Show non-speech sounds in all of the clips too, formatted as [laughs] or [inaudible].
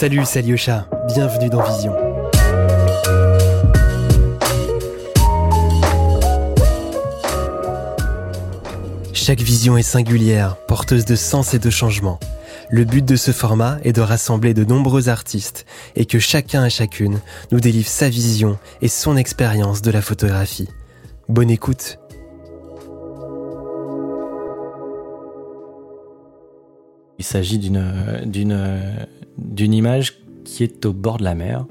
Salut, c'est Alyosha. Bienvenue dans Vision. Chaque vision est singulière, porteuse de sens et de changement. Le but de ce format est de rassembler de nombreux artistes et que chacun et chacune nous délivre sa vision et son expérience de la photographie. Bonne écoute Il s'agit d'une, image qui est au bord de la mer.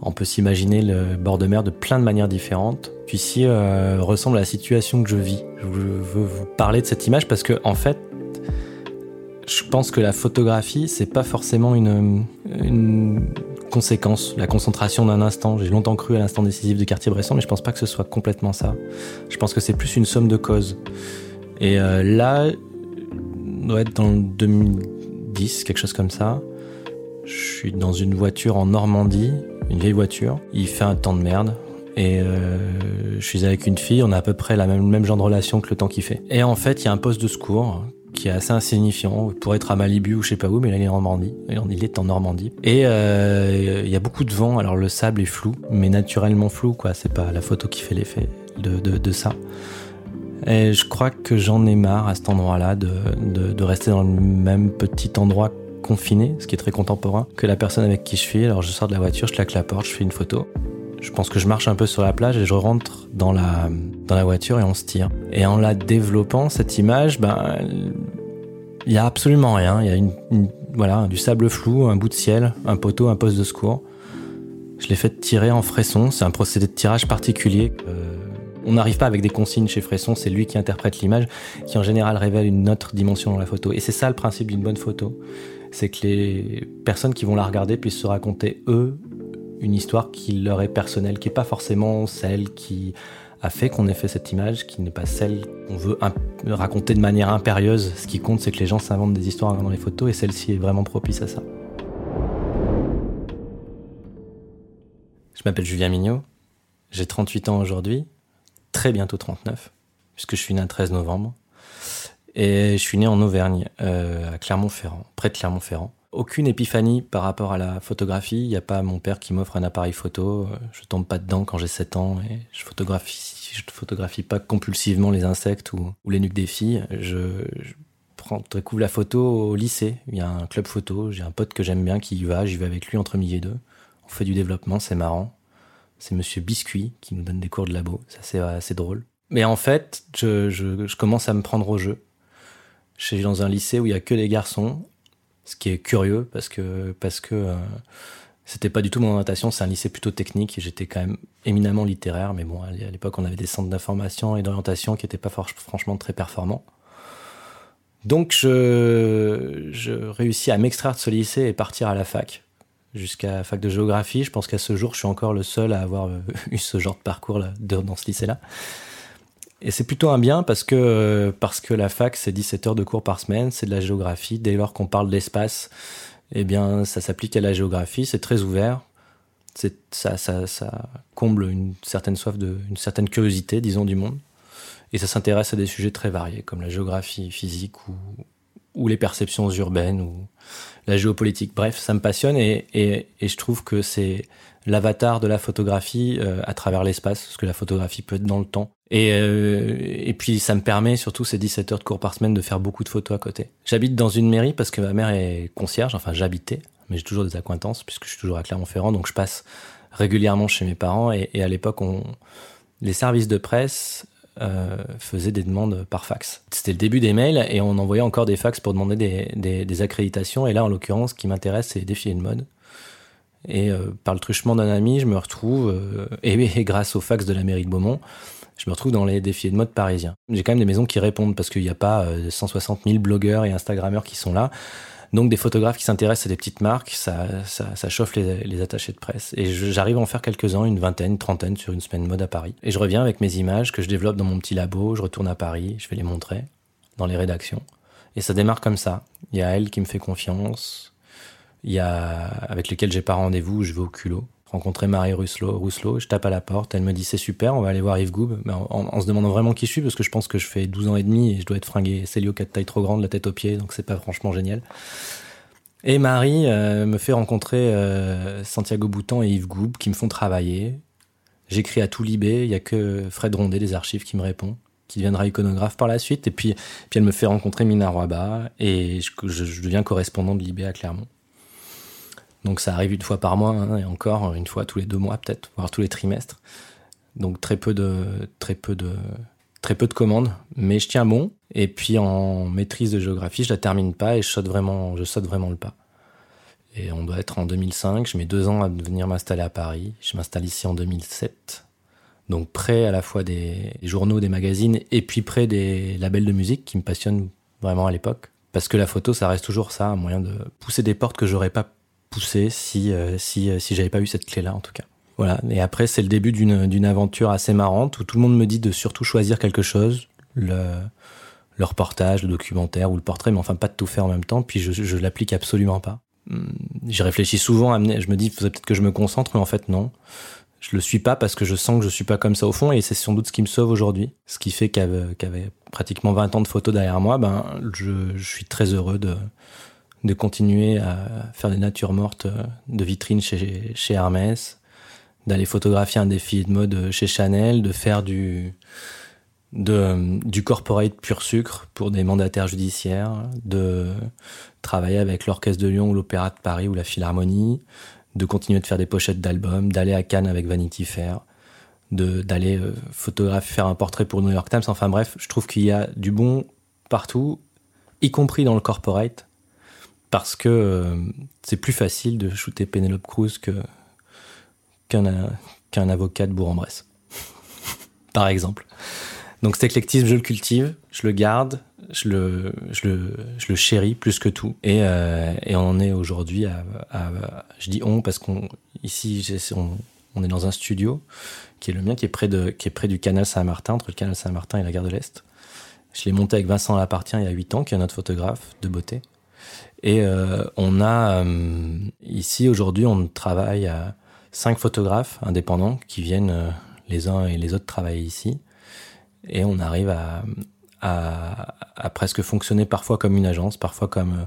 On peut s'imaginer le bord de mer de plein de manières différentes. Puis ici euh, ressemble à la situation que je vis. Je veux vous parler de cette image parce que en fait, je pense que la photographie, c'est pas forcément une, une, conséquence, la concentration d'un instant. J'ai longtemps cru à l'instant décisif de Cartier-Bresson, mais je pense pas que ce soit complètement ça. Je pense que c'est plus une somme de causes. Et euh, là, doit être dans le 2010, quelque chose comme ça. Je suis dans une voiture en Normandie, une vieille voiture. Il fait un temps de merde. Et euh, je suis avec une fille, on a à peu près la même, genre de relation que le temps qu'il fait. Et en fait, il y a un poste de secours qui est assez insignifiant pour être à Malibu ou je sais pas où, mais là il est en Normandie. Il est en Normandie. Et euh, il y a beaucoup de vent, alors le sable est flou, mais naturellement flou, quoi. C'est pas la photo qui fait l'effet de ça. Et je crois que j'en ai marre à cet endroit-là de, de, rester dans le même petit endroit confiné, ce qui est très contemporain, que la personne avec qui je suis. Alors je sors de la voiture, je claque la porte, je fais une photo. Je pense que je marche un peu sur la plage et je rentre dans la, dans la voiture et on se tire. Et en la développant, cette image, ben, il y a absolument rien. Il y a une, voilà, du sable flou, un bout de ciel, un poteau, un poste de secours. Je l'ai fait tirer en fresson. C'est un procédé de tirage particulier. Euh, on n'arrive pas avec des consignes chez Fresson, c'est lui qui interprète l'image, qui en général révèle une autre dimension dans la photo. Et c'est ça le principe d'une bonne photo, c'est que les personnes qui vont la regarder puissent se raconter, eux, une histoire qui leur est personnelle, qui n'est pas forcément celle qui a fait qu'on ait fait cette image, qui n'est pas celle qu'on veut raconter de manière impérieuse. Ce qui compte, c'est que les gens s'inventent des histoires dans les photos, et celle-ci est vraiment propice à ça. Je m'appelle Julien Mignot, j'ai 38 ans aujourd'hui, très bientôt 39, puisque je suis né un 13 novembre. Et je suis né en Auvergne, euh, à Clermont-Ferrand, près de Clermont-Ferrand. Aucune épiphanie par rapport à la photographie. Il n'y a pas mon père qui m'offre un appareil photo. Je tombe pas dedans quand j'ai 7 ans et je photographie, je photographie pas compulsivement les insectes ou, les nuques des filles. Je, je prends, découvre la photo au lycée. Il y a un club photo. J'ai un pote que j'aime bien qui y va. J'y vais avec lui entre midi et deux. On fait du développement, c'est marrant c'est Monsieur Biscuit qui nous donne des cours de labo. Ça, c'est assez drôle. Mais en fait, je, commence à me prendre au jeu. Je suis dans un lycée où il y a que des garçons, ce qui est curieux parce que parce que euh, c'était pas du tout mon orientation. C'est un lycée plutôt technique et j'étais quand même éminemment littéraire. Mais bon, à l'époque, on avait des centres d'information et d'orientation qui étaient pas franchement très performants. Donc, je réussis à m'extraire de ce lycée et partir à la fac jusqu'à fac de géographie. Je pense qu'à ce jour, je suis encore le seul à avoir euh, [laughs] eu ce genre de parcours dans ce lycée-là. Et c'est plutôt un bien parce que, parce que la fac, c'est 17 heures de cours par semaine, c'est de la géographie. Dès lors qu'on parle d'espace, eh bien, ça s'applique à la géographie, c'est très ouvert. Ça, ça, ça comble une certaine soif de, une certaine curiosité, disons, du monde. Et ça s'intéresse à des sujets très variés, comme la géographie physique ou, ou les perceptions urbaines ou la géopolitique. Bref, ça me passionne et, et, et je trouve que c'est l'avatar de la photographie euh, à travers l'espace, parce que la photographie peut être dans le temps. Et, euh, et puis ça me permet, surtout ces 17 heures de cours par semaine, de faire beaucoup de photos à côté. J'habite dans une mairie parce que ma mère est concierge, enfin j'habitais, mais j'ai toujours des acquaintances puisque je suis toujours à Clermont-Ferrand, donc je passe régulièrement chez mes parents et, à l'époque les services de presse euh, faisait des demandes par fax. C'était le début des mails et on envoyait encore des fax pour demander des, accréditations. Et là, en l'occurrence, ce qui m'intéresse, c'est les défilés de mode. Et euh, par le truchement d'un ami, je me retrouve, euh, et, grâce au fax de la mairie de Beaumont, je me retrouve dans les défilés de mode parisiens. J'ai quand même des maisons qui répondent parce qu'il n'y a pas 160 000 blogueurs et Instagrammeurs qui sont là. Donc des photographes qui s'intéressent à des petites marques, ça, chauffe les, attachés de presse. Et j'arrive à en faire quelques-uns, une vingtaine, trentaine sur une semaine mode à Paris. Et je reviens avec mes images que je développe dans mon petit labo, je retourne à Paris, je vais les montrer dans les rédactions. Et ça démarre comme ça. Il y a elle qui me fait confiance, il y a avec lesquels j'ai pas rendez-vous, je vais au culot rencontrer Marie Rousselot, Rousselot, je tape à la porte, elle me dit c'est super, on va aller voir Yves Goub, mais en, se demandant vraiment qui je suis, parce que je pense que je fais 12 ans et demi et je dois être fringué Célio 4 taille trop grande, la tête aux pieds, donc c'est pas franchement génial. Et Marie me fait rencontrer Santiago Boutan et Yves Goub qui me font travailler. J'écris à tout Libé, il y a que Fred Rondet des archives qui me répond qui deviendra iconographe par la suite. Et puis, puis elle me fait rencontrer Mina Roiba et je, deviens correspondant de Libé à Clermont. Donc ça arrive une fois par mois hein, et encore une fois tous les deux mois peut-être, voire tous les trimestres. Donc très peu de très peu de très peu de commandes, mais je tiens bon. Et puis en maîtrise de géographie, je la termine pas et je saute vraiment, je saute vraiment le pas. Et on doit être en 2005. Je mets deux ans à venir m'installer à Paris. Je m'installe ici en 2007 donc près à la fois des journaux, des magazines, et puis près des labels de musique qui me passionnent vraiment à l'époque. Parce que la photo, ça reste toujours ça, un moyen de pousser des portes que j'aurais pas poussées si, euh, si, euh, si j'avais pas eu cette clé-là, en tout cas. Voilà. Et après, c'est le début d'une aventure assez marrante où tout le monde me dit de surtout choisir quelque chose, le, le reportage, le documentaire ou le portrait, mais enfin pas de tout faire en même temps. Puis je, je l'applique absolument pas. Hum, j'y réfléchis souvent, je me dis, peut-être que je me concentre, mais en fait non je le suis pas parce que je sens que je suis pas comme ça au fond et c'est sans doute ce qui me sauve aujourd'hui. Ce qui fait qu'avec pratiquement 20 ans de photos derrière moi, ben, je, je, suis très heureux de, de continuer à faire des natures mortes de vitrines chez, chez Hermès, d'aller photographier un défilé de mode chez Chanel, de faire du, corporate pur sucre pour des mandataires judiciaires, de travailler avec l'Orchestre de Lyon ou l'Opéra de Paris ou la Philharmonie, de continuer de faire des pochettes d'albums, d'aller à Cannes avec Vanity Fair, d'aller euh, photographier, faire un portrait pour New York Times. Enfin bref, je trouve qu'il y a du bon partout, y compris dans le corporate, parce que euh, c'est plus facile de shooter Penelope Cruz que qu'un qu'un avocat de Bourg-en-Bresse, [laughs] par exemple. Donc cet éclectisme, je le cultive, je le garde, je le, je le, je le chéris plus que tout. Et, euh, et on est aujourd'hui à, je dis on parce qu'on ici on, on, est dans un studio qui est le mien, qui est près de, qui est près du canal Saint-Martin, entre le canal Saint-Martin et la gare de l'Est. Je l'ai monté avec Vincent Lapartien il y a 8 ans, qui est notre photographe de beauté. Et euh, on a euh, ici aujourd'hui, on travaille à cinq photographes indépendants qui viennent euh, les uns et les autres travailler ici et on arrive à, à, à, presque fonctionner parfois comme une agence, parfois comme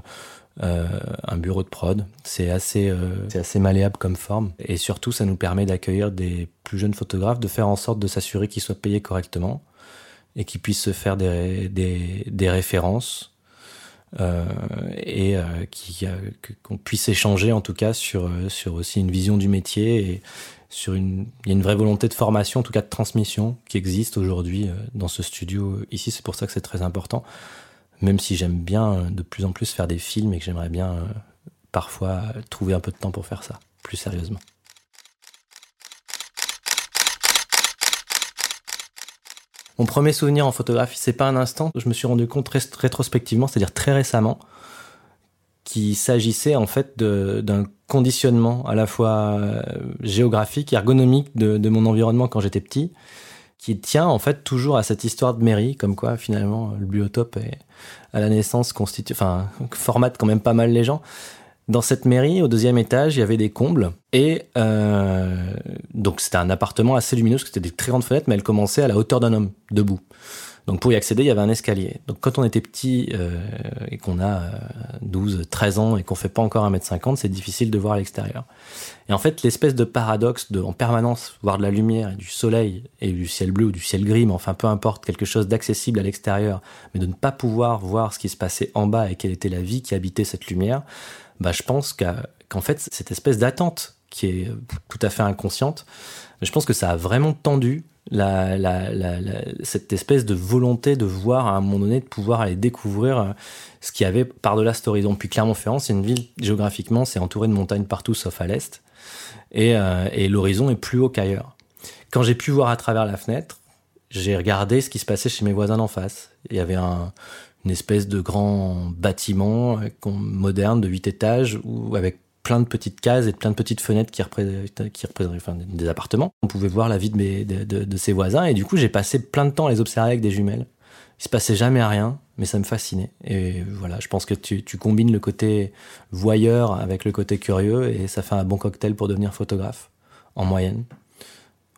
euh, un bureau de prod. C'est assez, euh, assez malléable comme forme et surtout ça nous permet d'accueillir des plus jeunes photographes, de faire en sorte de s'assurer qu'ils soient payés correctement et qu'ils puissent se faire des, des, des références. Euh, et euh, qu'on puisse échanger en tout cas sur sur aussi une vision du métier et, sur une, il y a une vraie volonté de formation, en tout cas de transmission, qui existe aujourd'hui euh, dans ce studio ici. C'est pour ça que c'est très important. Même si j'aime bien euh, de plus en plus faire des films et que j'aimerais bien euh, parfois trouver un peu de temps pour faire ça, plus sérieusement. Mon premier souvenir en photographie, c'est pas un instant. Je me suis rendu compte rétrospectivement, c'est-à-dire très récemment, qu'il s'agissait en fait d'un conditionnement à la fois euh, géographique, ergonomique de, mon environnement quand j'étais petit, qui tient en fait toujours à cette histoire de mairie, comme quoi finalement le biotope à la naissance constitue, enfin [laughs] formate quand même pas mal les gens. Dans cette mairie, au deuxième étage, il y avait des combles et euh, donc c'était un appartement assez lumineux, parce que c'était des très grandes fenêtres, mais elles commençaient à la hauteur d'un homme debout. Donc pour y accéder, il y avait un escalier. Donc quand on était petit euh, et qu'on a 12, euh, 13 ans et qu'on fait pas encore 1m50, c'est difficile de voir à l'extérieur. Et en fait, l'espèce de paradoxe de en permanence voir de la lumière et du soleil et du ciel bleu ou du ciel gris, mais enfin peu importe, quelque chose d'accessible à l'extérieur, mais de ne pas pouvoir voir ce qui se passait en bas et quelle était la vie qui habitait cette lumière, bah je pense qu'en fait, cette espèce d'attente qui est tout à fait inconsciente, je pense que ça a vraiment tendu cette espèce de volonté de voir à un moment donné, de pouvoir aller découvrir euh, ce qu'il y avait par-delà cet horizon. Puis Clermont-Ferrand, c'est une ville, géographiquement, c'est entouré de montagnes partout sauf à l'est. Et, euh, et l'horizon est plus haut qu'ailleurs. Quand j'ai pu voir à travers la fenêtre, j'ai regardé ce qui se passait chez mes voisins d'en face. Il y avait un, une espèce de grand bâtiment euh, moderne de 8 étages où, avec plein de petites cases et plein de petites fenêtres qui représentent, des appartements. On pouvait voir la vie de, ses voisins et du coup j'ai passé plein de temps à les observer avec des jumelles. Il se passait jamais rien, mais ça me fascinait. Et voilà, je pense que tu, tu combines le côté voyeur avec le côté curieux et ça fait un bon cocktail pour devenir photographe, en moyenne.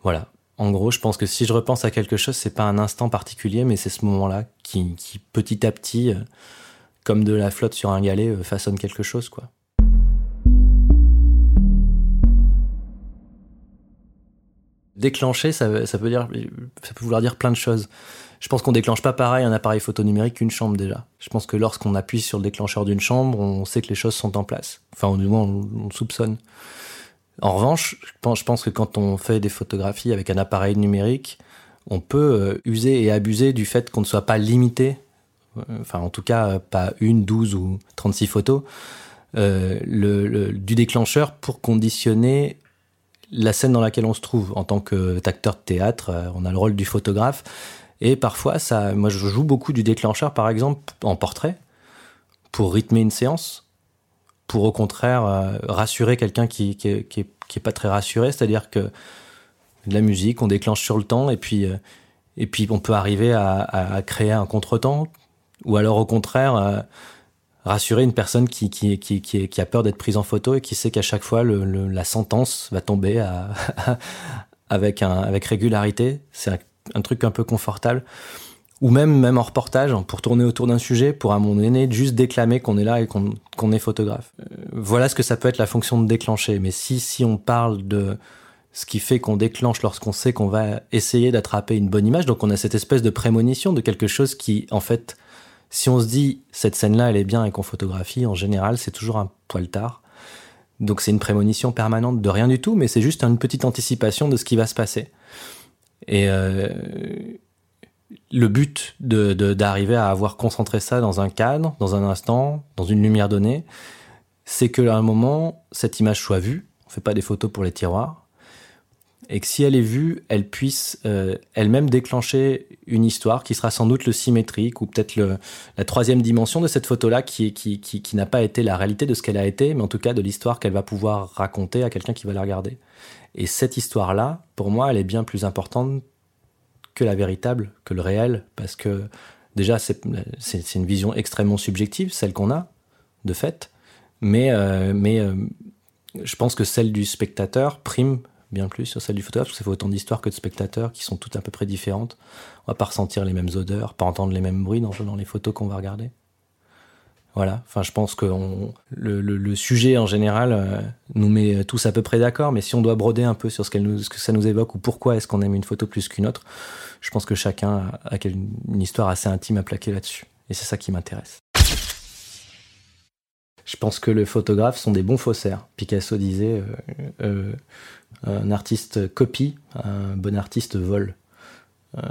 Voilà. En gros, je pense que si je repense à quelque chose, c'est pas un instant particulier, mais c'est ce moment-là qui, petit à petit, euh, comme de la flotte sur un galet, euh, façonne quelque chose, quoi. Déclencher, ça, peut dire, ça peut vouloir dire plein de choses. Je pense qu'on déclenche pas pareil un appareil photo numérique qu'une chambre déjà. Je pense que lorsqu'on appuie sur le déclencheur d'une chambre, on sait que les choses sont en place. Enfin, au moins, on soupçonne. En revanche, je pense, que quand on fait des photographies avec un appareil numérique, on peut euh, user et abuser du fait qu'on ne soit pas limité, euh, enfin en tout cas pas une, douze ou 36 photos, euh, du déclencheur pour conditionner la scène dans laquelle on se trouve. En tant qu'acteur de théâtre, on a le rôle du photographe. Et parfois, ça, moi, je joue beaucoup du déclencheur, par exemple, en portrait, pour rythmer une séance, pour au contraire euh, rassurer quelqu'un qui, qui, pas très rassuré, c'est-à-dire que de la musique, on déclenche sur le temps, et puis, euh, et puis on peut arriver à, créer un contretemps, ou alors au contraire euh, rassurer une personne qui, a peur d'être prise en photo et qui sait qu'à chaque fois la sentence va tomber [laughs] avec régularité. C'est un truc un peu confortable. Ou même, même en reportage, pour tourner autour d'un sujet, pour à mon donné juste déclamer qu'on est là et qu'on qu est photographe. Euh, voilà ce que ça peut être la fonction de déclencher. Mais si, si on parle de ce qui fait qu'on déclenche lorsqu'on sait qu'on va essayer d'attraper une bonne image, donc on a cette espèce de prémonition de quelque chose qui, en fait, si on se dit cette scène-là, elle est bien et qu'on photographie, en général, c'est toujours un poil tard. Donc c'est une prémonition permanente de rien du tout, mais c'est juste une petite anticipation de ce qui va se passer. Et euh, le but de d'arriver à avoir concentré ça dans un cadre, dans un instant, dans une lumière donnée, c'est que à un moment cette image soit vue. On fait pas des photos pour les tiroirs, et que si elle est vue, elle puisse euh, elle-même déclencher une histoire qui sera sans doute le symétrique ou peut-être la troisième dimension de cette photo-là qui, qui, qui, qui n'a pas été la réalité de ce qu'elle a été, mais en tout cas de l'histoire qu'elle va pouvoir raconter à quelqu'un qui va la regarder. Et cette histoire-là, pour moi, elle est bien plus importante que la véritable, que le réel, parce que déjà, c'est une vision extrêmement subjective, celle qu'on a, de fait, mais, euh, mais euh, je pense que celle du spectateur prime bien plus sur celle du photographe, parce que ça fait autant d'histoires que de spectateurs qui sont toutes à peu près différentes. On va pas ressentir les mêmes odeurs, pas entendre les mêmes bruits dans, dans les photos qu'on va regarder. Voilà, enfin je pense que le, sujet en général euh, nous met tous à peu près d'accord, mais si on doit broder un peu sur ce, que ça nous évoque ou pourquoi est-ce qu'on aime une photo plus qu'une autre, je pense que chacun a, une histoire assez intime à plaquer là-dessus. Et c'est ça qui m'intéresse. Je pense que les photographes sont des bons faussaires. Picasso disait euh, euh, un artiste copie, un bon artiste vole. Euh,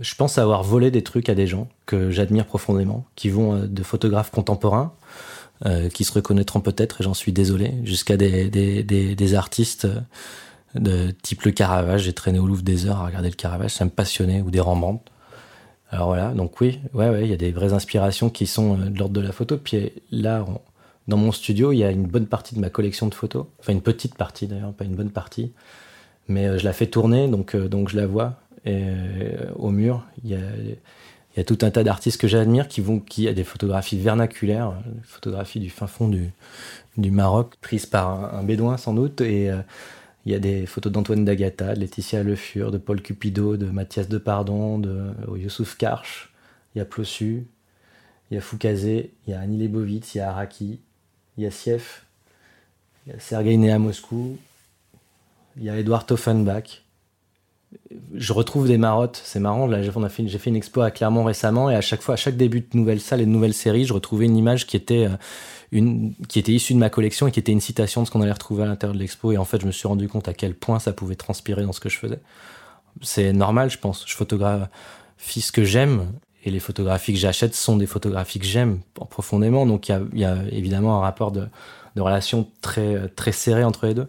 je pense avoir volé des trucs à des gens que j'admire profondément, qui vont euh, de photographes contemporains, euh, qui se reconnaîtront peut-être, et j'en suis désolé, jusqu'à des, artistes de type le Caravage. J'ai traîné au Louvre des heures à regarder le Caravage, ça me passionnait, ou des Rembrandt. Alors voilà, donc oui, ouais, il y a des vraies inspirations qui sont de l'ordre de la photo. Puis là, dans mon studio, il y a une bonne partie de ma collection de photos, enfin une petite partie d'ailleurs, pas une bonne partie, mais je la fais tourner, donc je la vois. Et au mur, il y a, tout un tas d'artistes que j'admire qui vont, qui a des photographies vernaculaires, photographies du fin fond du, Maroc, prises par un, bédouin sans doute. Et euh, il y a des photos d'Antoine D'Agata, de Laetitia Le Fur, de Paul Cupido, de Mathias Depardon, de euh, Youssouf Karch. Il y a Plossu, il y a Foukazé, il y a Annie il y a Araki, il y a Sief, il y a Sergei né à Moscou, il y a Edouard Toffenbach je retrouve des marottes. C'est marrant. Là, j'ai fait une expo à Clermont récemment et à chaque fois, à chaque début de nouvelle salle et de nouvelle série, je retrouvais une image qui était euh, une, qui était issue de ma collection et qui était une citation de ce qu'on allait retrouver à l'intérieur de l'expo. Et en fait, je me suis rendu compte à quel point ça pouvait transpirer dans ce que je faisais. C'est normal, je pense. Je photographie ce que j'aime et les photographies que j'achète sont des photographies que j'aime profondément. Donc, il y a, évidemment un rapport de, de relation très, très serré entre les deux.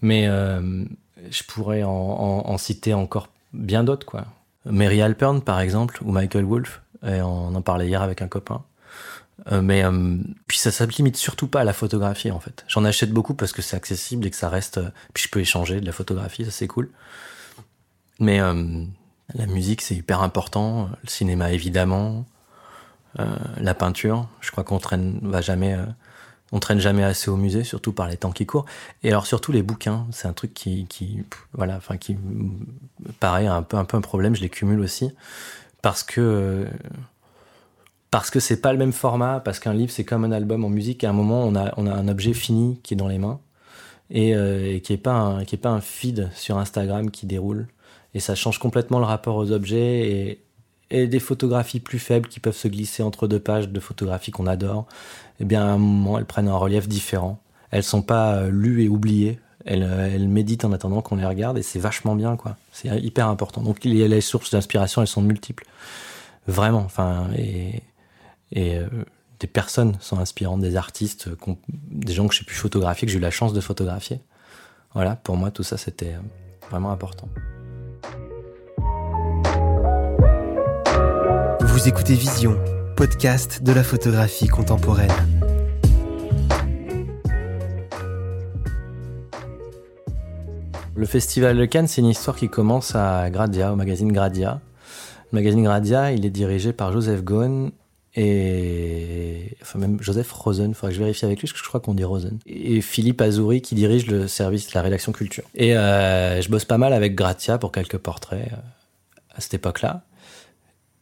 Mais, euh, je pourrais en, citer encore bien d'autres, quoi. Mary Alpern, par exemple, ou Michael Wolff, on en parlait hier avec un copain. Euh, mais euh, puis ça, ça limite surtout pas à la photographie en fait. J'en achète beaucoup parce que c'est accessible et que ça reste. Euh, puis je peux échanger de la photographie, ça c'est cool. Mais la musique c'est hyper important, le cinéma évidemment, la peinture. Je crois qu'on traîne, va jamais on traîne jamais assez au musée, surtout par les temps qui courent. Et alors surtout les bouquins, c'est un truc qui, voilà, enfin qui, pareil, un peu un problème. Je les cumule aussi parce que parce que c'est pas le même format, parce qu'un livre c'est comme un album en musique. À un moment, on a on a un objet fini qui est dans les mains et, et qui est pas un, qui est pas un feed sur Instagram qui déroule. Et ça change complètement le rapport aux objets et, et des photographies plus faibles qui peuvent se glisser entre deux pages de photographies qu'on adore, eh bien à un moment elles prennent un relief différent. Elles sont pas euh, lues et oubliées. Elles, euh, elles méditent en attendant qu'on les regarde et c'est vachement bien quoi. C'est hyper important. Donc il y a les sources d'inspiration, elles sont multiples, vraiment. Enfin et, euh, des personnes sont inspirantes, des artistes, des gens que j'ai pu photographier, que j'ai eu la chance de photographier. Voilà, pour moi tout ça c'était vraiment important. Vous écoutez Vision, podcast de la photographie contemporaine. Le festival de Cannes, c'est une histoire qui commence à Gradia, au magazine Gradia. Le magazine Gradia, il est dirigé par Joseph Ghosn et enfin même Joseph Rosen, il faudrait que je vérifie avec lui, parce que je crois qu'on dit Rosen. Et Philippe Azouri qui dirige le service de la rédaction culture. Et euh, je bosse pas mal avec Gratia pour quelques portraits euh, à cette époque-là.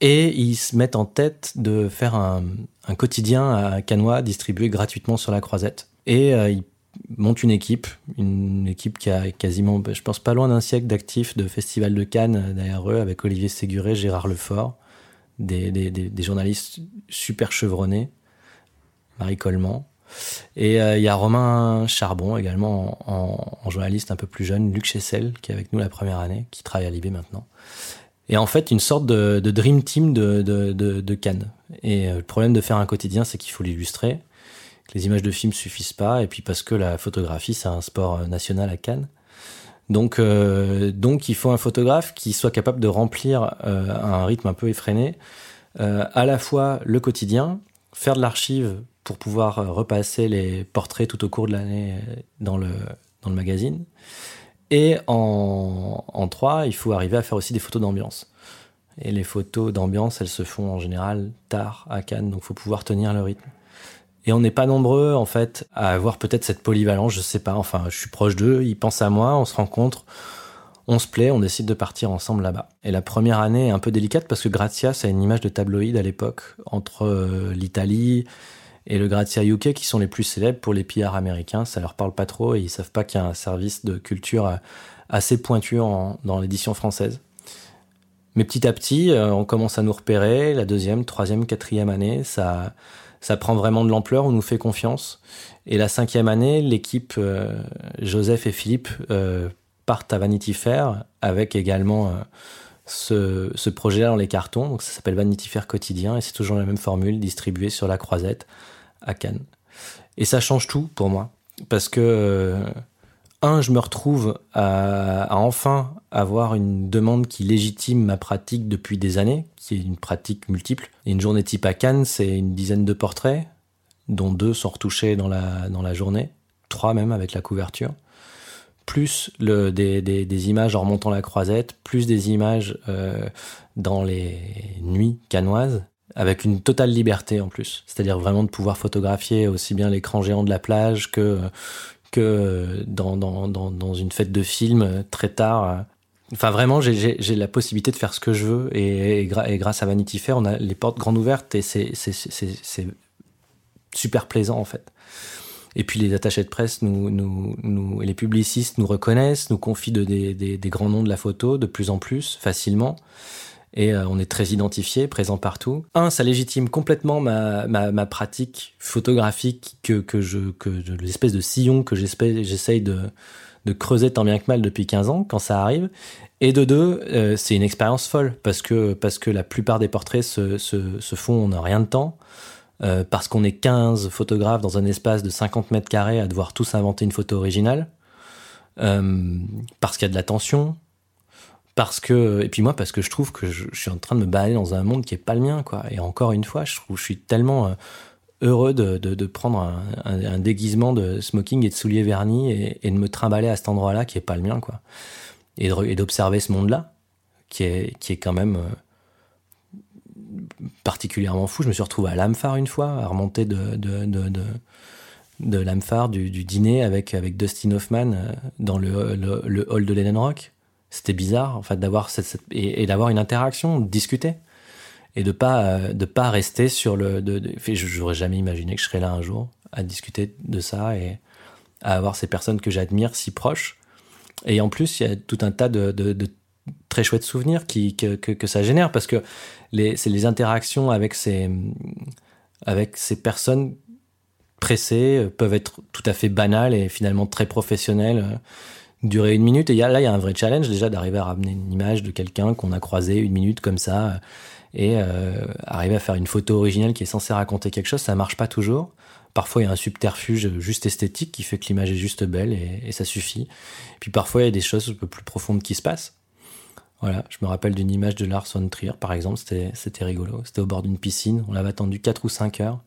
Et ils se mettent en tête de faire un, quotidien à Canois distribué gratuitement sur la croisette. Et euh, ils montent une équipe, une équipe qui a quasiment, je pense, pas loin d'un siècle d'actifs de Festival de Cannes derrière eux, avec Olivier Séguré, Gérard Lefort, des, des, journalistes super chevronnés, Marie Coleman. Et euh, il y a Romain Charbon également en, journaliste un peu plus jeune, Luc Chessel, qui est avec nous la première année, qui travaille à Libé maintenant et en fait une sorte de, dream team de, de, Cannes. Et euh, le problème de faire un quotidien, c'est qu'il faut l'illustrer, que les images de films suffisent pas, et puis parce que la photographie, c'est un sport euh, national à Cannes. Donc, euh, donc il faut un photographe qui soit capable de remplir à un rythme un peu effréné, à la fois le quotidien, faire de l'archive pour pouvoir repasser les portraits tout au cours de l'année dans le, dans le magazine, et en, en 3, il faut arriver à faire aussi des photos d'ambiance. Et les photos d'ambiance, elles se font en général tard à Cannes, donc il faut pouvoir tenir le rythme. Et on n'est pas nombreux, en fait, à avoir peut-être cette polyvalence, je sais pas, enfin, je suis proche d'eux, ils pensent à moi, on se rencontre, on se plaît, on décide de partir ensemble là-bas. Et la première année est un peu délicate parce que Grazia, c'est une image de tabloïd à l'époque, entre euh, l'Italie, et le Grazia UK qui sont les plus célèbres pour les pillards américains. Ça leur parle pas trop et ils savent pas qu'il y a un service de culture euh, assez pointu dans l'édition française. Mais petit à petit, euh, on commence à nous repérer. La deuxième, troisième, quatrième année, ça, ça prend vraiment de l'ampleur. On nous fait confiance. Et la cinquième année, l'équipe euh, Joseph et Philippe partent à Vanity Fair avec également ce, projet-là dans les cartons. Donc ça s'appelle Vanity Fair quotidien et c'est toujours la même formule distribuée sur la croisette à Cannes. Et ça change tout pour moi. Parce que, euh, un, je me retrouve à, enfin avoir une demande qui légitime ma pratique depuis des années, qui est une pratique multiple. Une journée type à Cannes, c'est une dizaine de portraits, dont deux sont retouchés dans la, dans la journée, trois même avec la couverture plus des, images en remontant la croisette, plus des images euh, dans les nuits canoises, avec une totale liberté en plus. C'est-à-dire vraiment de pouvoir photographier aussi bien l'écran géant de la plage que, que dans, une fête de film très tard. Enfin, vraiment, j'ai la possibilité de faire ce que je veux. Et, et, grâce à Vanity Fair, on a les portes grandes ouvertes et c'est super plaisant en fait. Et puis les attachés de presse et les publicistes nous reconnaissent, nous confient de, des, grands noms de la photo de plus en plus facilement et euh, on est très identifié, présent partout. Un, ça légitime complètement ma, pratique photographique que, l'espèce de sillon que j'essaye de, creuser tant bien que mal depuis 15 ans quand ça arrive. Et de deux, euh, c'est une expérience folle parce que, la plupart des portraits se, se font en rien de temps. Euh, parce qu'on est 15 photographes dans un espace de 50 mètres carrés à devoir tous inventer une photo originale, euh, parce qu'il y a de la tension, parce que et puis moi parce que je trouve que je, suis en train de me balader dans un monde qui est pas le mien quoi. Et encore une fois je trouve je suis tellement euh, heureux de, de, prendre un, déguisement de smoking et de souliers vernis et, de me trimballer à cet endroit là qui est pas le mien quoi. Et d'observer ce monde là qui est qui est quand même particulièrement fou. Je me suis retrouvé à l'Amphar une fois, à remonter de, de, de, de, de l'Amphar, du, du, dîner avec, avec Dustin Hoffman euh, dans le, le, hall de Lennon Rock. C'était bizarre, en fait, d'avoir cette, et, d'avoir une interaction, de discuter. Et de pas, euh, de pas rester sur le. De, de, j'aurais jamais imaginé que je serais là un jour à discuter de ça et à avoir ces personnes que j'admire si proches. Et en plus, il y a tout un tas de, très chouettes souvenirs qui, que, que, ça génère parce que c'est les interactions avec ces, avec ces personnes pressées euh, peuvent être tout à fait banales et finalement très professionnelles, euh, durer une minute. Et a, là, il y a un vrai challenge déjà d'arriver à ramener une image de quelqu'un qu'on a croisé une minute comme ça euh, et arriver à faire une photo originale qui est censée raconter quelque chose. Ça marche pas toujours. Parfois, il y a un subterfuge juste esthétique qui fait que l'image est juste belle et, ça suffit. Puis parfois, il y a des choses un peu plus profondes qui se passent. Voilà, je me rappelle d'une image de Lars von Trier, par exemple, c'était rigolo. C'était au bord d'une piscine, on l'avait attendu 4 ou 5 heures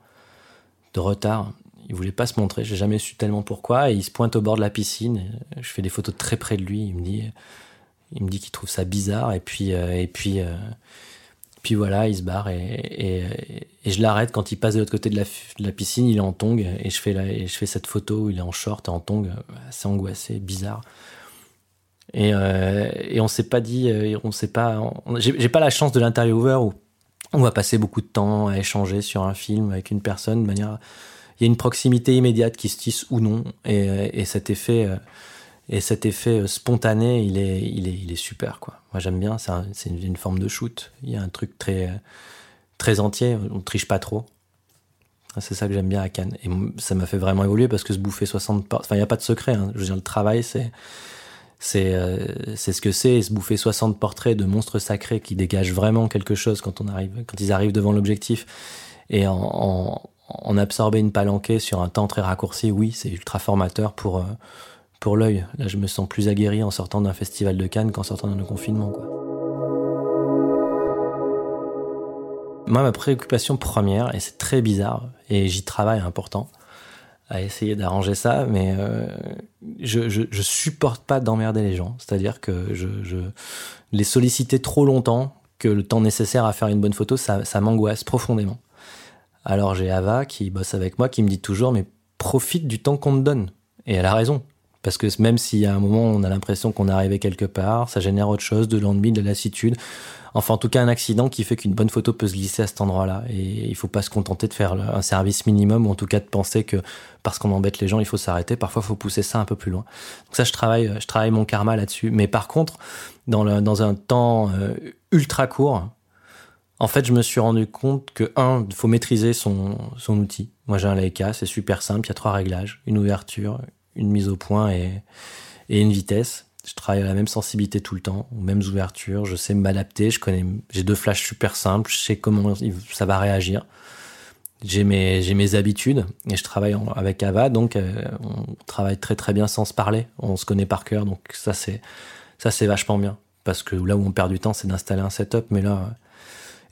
de retard. Il voulait pas se montrer, j'ai jamais su tellement pourquoi. Et il se pointe au bord de la piscine. Je fais des photos très près de lui. Il me dit, il me dit qu'il trouve ça bizarre. Et puis, euh, et puis, euh, puis voilà, il se barre et, et, je l'arrête quand il passe de l'autre côté de la, la, piscine. Il est en tongue et je fais et je fais cette photo où il est en short et en tongue, assez angoissé, bizarre. Et, euh, et on s'est pas dit, euh, on s'est pas, j'ai pas la chance de l'interviewer où on va passer beaucoup de temps à échanger sur un film avec une personne de manière, il y a une proximité immédiate qui se tisse ou non, et, et cet effet, euh, et cet effet spontané, il est, il est, super quoi. Moi j'aime bien, c'est une, une, forme de shoot. Il y a un truc très, très entier. On triche pas trop. C'est ça que j'aime bien à Cannes. Et ça m'a fait vraiment évoluer parce que se bouffer 60 Enfin, il n'y a pas de secret. Hein. Je veux dire, le travail, c'est c'est euh, c'est ce que c'est se bouffer 60 portraits de monstres sacrés qui dégagent vraiment quelque chose quand on arrive quand ils arrivent devant l'objectif. Et en, en, en, absorber une palanquée sur un temps très raccourci oui c'est ultra formateur pour euh, pour l'œil. Là je me sens plus aguerri en sortant d'un festival de Cannes qu'en sortant d'un confinement quoi. Moi ma préoccupation première et c'est très bizarre et j'y travaille important à essayer d'arranger ça, mais euh, je, supporte pas d'emmerder les gens. C'est-à-dire que je, je, les solliciter trop longtemps, que le temps nécessaire à faire une bonne photo, ça, ça m'angoisse profondément. Alors j'ai Ava qui bosse avec moi, qui me dit toujours, mais profite du temps qu'on te donne. Et elle a raison. Parce que même y a un moment on a l'impression qu'on est arrivé quelque part, ça génère autre chose, de l'ennui, de la lassitude. Enfin, en tout cas, un accident qui fait qu'une bonne photo peut se glisser à cet endroit-là. Et il faut pas se contenter de faire un service minimum, ou en tout cas de penser que parce qu'on embête les gens, il faut s'arrêter. Parfois, il faut pousser ça un peu plus loin. Donc ça, je travaille, je travaille mon karma là-dessus. Mais par contre, dans un temps euh, ultra court, en fait, je me suis rendu compte que, un, il faut maîtriser son, son outil. Moi, j'ai un Leica, c'est super simple, il y a trois réglages, une ouverture, une mise au point et, une vitesse je travaille à la même sensibilité tout le temps, aux mêmes ouvertures, je sais m'adapter, je connais, j'ai deux flashs super simples, je sais comment ça va réagir. J'ai mes, habitudes et je travaille avec Ava, donc euh, on travaille très très bien sans se parler, on se connaît par cœur, donc ça c'est, ça c'est vachement bien. Parce que là où on perd du temps, c'est d'installer un setup, mais là,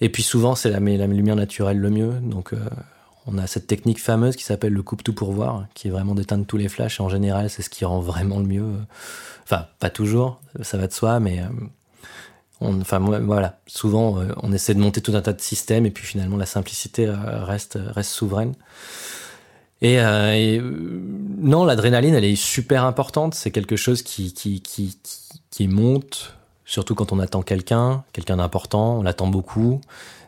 et puis souvent c'est la, la lumière naturelle le mieux, donc euh, on a cette technique fameuse qui s'appelle le coupe tout pour voir, qui est vraiment d'éteindre tous les flashs. Et en général, c'est ce qui rend vraiment le mieux. Enfin, pas toujours, ça va de soi, mais euh, on, enfin voilà. Souvent, euh, on essaie de monter tout un tas de systèmes et puis finalement, la simplicité euh, reste reste souveraine. Et, non, l'adrénaline, elle est super importante. C'est quelque chose qui qui, qui qui monte, surtout quand on attend quelqu'un, quelqu'un d'important. On l'attend beaucoup.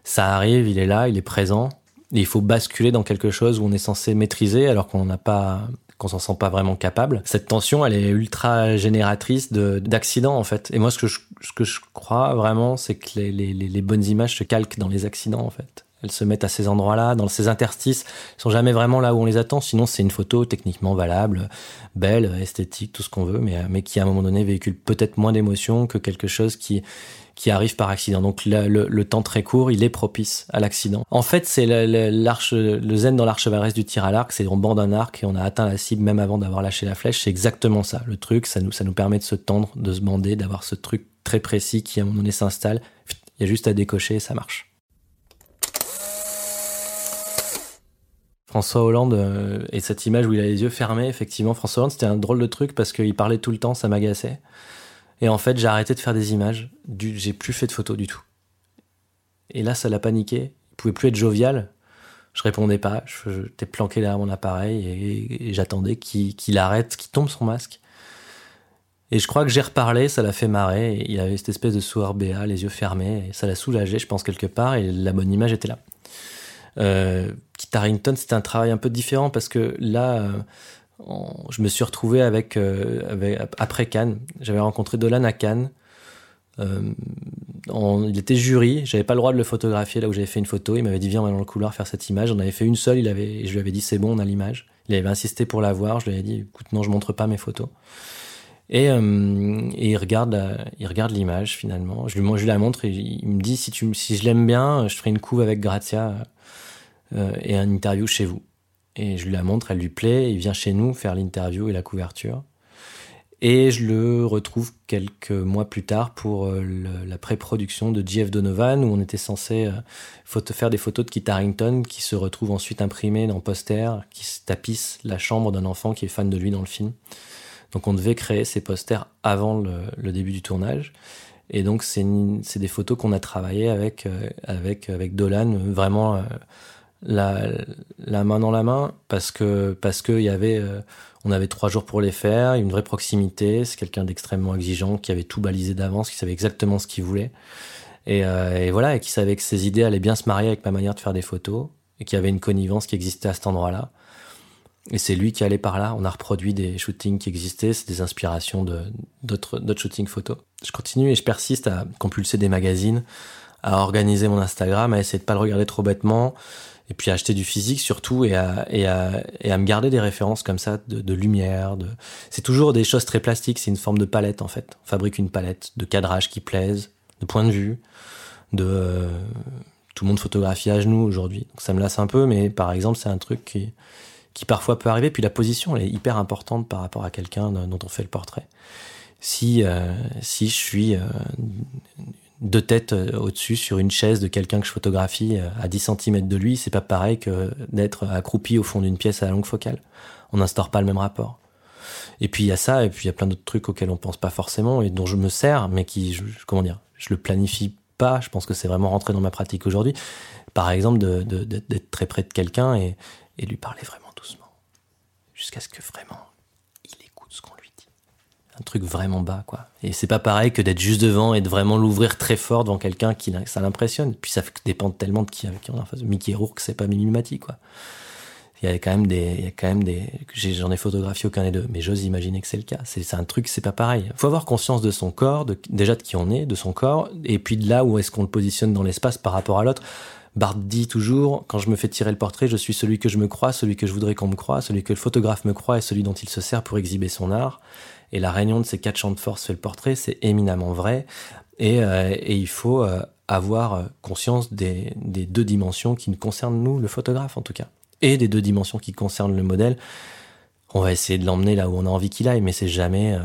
Ça arrive, il est là, il est présent il faut basculer dans quelque chose où on est censé maîtriser alors qu'on n'a pas qu'on s'en sent pas vraiment capable. Cette tension, elle est ultra génératrice de d'accidents en fait. Et moi, ce que je, ce que je crois vraiment, c'est que les, les, les bonnes images se calquent dans les accidents en fait. Elles se mettent à ces endroits-là, dans ces interstices, elles sont jamais vraiment là où on les attend. Sinon, c'est une photo techniquement valable, belle, esthétique, tout ce qu'on veut, mais, mais qui à un moment donné véhicule peut-être moins d'émotions que quelque chose qui qui arrive par accident. Donc le, temps très court, il est propice à l'accident. En fait, c'est le, zen dans l'arche chevaleresque du tir à l'arc, c'est on bande un arc et on a atteint la cible même avant d'avoir lâché la flèche. C'est exactement ça. Le truc, ça nous, ça nous permet de se tendre, de se bander, d'avoir ce truc très précis qui à un moment donné s'installe. Il y a juste à décocher et ça marche. François Hollande euh, et cette image où il a les yeux fermés, effectivement, François Hollande, c'était un drôle de truc parce qu'il parlait tout le temps, ça m'agaçait. Et en fait, j'ai arrêté de faire des images. Du, j'ai plus fait de photos du tout. Et là, ça l'a paniqué. Il pouvait plus être jovial. Je répondais pas. J'étais planqué derrière mon appareil et, j'attendais qu'il, arrête, qu'il tombe son masque. Et je crois que j'ai reparlé, ça l'a fait marrer. il avait cette espèce de sourire béat, les yeux fermés. Ça l'a soulagé, je pense, quelque part. Et la bonne image était là. Euh, Harrington, c'était un travail un peu différent parce que là, euh, je me suis retrouvé avec, avec après Cannes. J'avais rencontré Dolan à Cannes. il était jury, j'avais pas le droit de le photographier là où j'avais fait une photo. Il m'avait dit viens on va dans le couloir faire cette image. On avait fait une seule, je lui avais dit c'est bon on a l'image. Il avait insisté pour la voir, je lui avais dit écoute non je montre pas mes photos. Et, euh, il regarde, l'image finalement. Je lui, la montre et il me dit si, je l'aime bien, je ferai une couve avec Grazia euh, et un interview chez vous. Et je lui la montre, elle lui plaît, il vient chez nous faire l'interview et la couverture. Et je le retrouve quelques mois plus tard pour euh, la pré-production de Jeff Donovan, où on était censé euh, faire des photos de Kit Harington, qui se retrouvent ensuite imprimées dans posters, qui tapissent la chambre d'un enfant qui est fan de lui dans le film. Donc on devait créer ces posters avant le, début du tournage. Et donc c'est des photos qu'on a travaillées avec, euh, Dolan, vraiment la, main dans la main, parce que parce que y avait, euh, on avait trois jours pour les faire, une vraie proximité. C'est quelqu'un d'extrêmement exigeant qui avait tout balisé d'avance, qui savait exactement ce qu'il voulait. Et, et, voilà, et qui savait que ses idées allaient bien se marier avec ma manière de faire des photos, et qu'il y avait une connivence qui existait à cet endroit-là. Et c'est lui qui allait par là. On a reproduit des shootings qui existaient, c'est des inspirations d'autres shootings photos. Je continue et je persiste à compulser des magazines, à organiser mon Instagram, à essayer de pas le regarder trop bêtement, et puis acheter du physique surtout, et à, et à, et à me garder des références comme ça de, de lumière. De... C'est toujours des choses très plastiques, c'est une forme de palette en fait. On fabrique une palette de cadrage qui plaisent, de point de vue, de... Euh, tout le monde photographie à genoux aujourd'hui. Donc ça me lasse un peu, mais par exemple, c'est un truc qui qui parfois peut arriver. Puis la position, elle est hyper importante par rapport à quelqu'un dont on fait le portrait. Si, euh, si je suis euh, de tête euh, au-dessus sur une chaise de quelqu'un que je photographie à 10 cm de lui, c'est pas pareil que d'être accroupi au fond d'une pièce à la longue focale. On n'instaure pas le même rapport. Et puis il y a ça, et puis il y a plein d'autres trucs auxquels on pense pas forcément et dont je me sers, mais qui, je, comment dire, je le planifie pas. Je pense que c'est vraiment rentré dans ma pratique aujourd'hui. Par exemple, d'être très près de quelqu'un et, lui parler vraiment jusqu'à ce que vraiment il écoute ce qu'on lui dit. Un truc vraiment bas, quoi. Et c'est pas pareil que d'être juste devant et de vraiment l'ouvrir très fort devant quelqu'un qui ça l'impressionne. Puis ça dépend tellement de qui qui on est en face. Mickey Rourke, c'est pas Mimimati, quoi. Il y a quand même des, il y a quand même des, j'en ai photographié aucun des deux, mais j'ose imaginer que c'est le cas. C'est un truc, c'est pas pareil. Il faut avoir conscience de son corps, déjà de qui on est, de son corps, et puis de là où est-ce qu'on le positionne dans l'espace par rapport à l'autre. Bart dit toujours, quand je me fais tirer le portrait, je suis celui que je me crois, celui que je voudrais qu'on me croie, celui que le photographe me croit et celui dont il se sert pour exhiber son art. Et la réunion de ces quatre champs de force fait le portrait, c'est éminemment vrai. Et, euh, il faut euh, avoir euh, conscience des, deux dimensions qui nous concernent, nous, le photographe en tout cas, et des deux dimensions qui concernent le modèle. On va essayer de l'emmener là où on a envie qu'il aille, mais c'est jamais,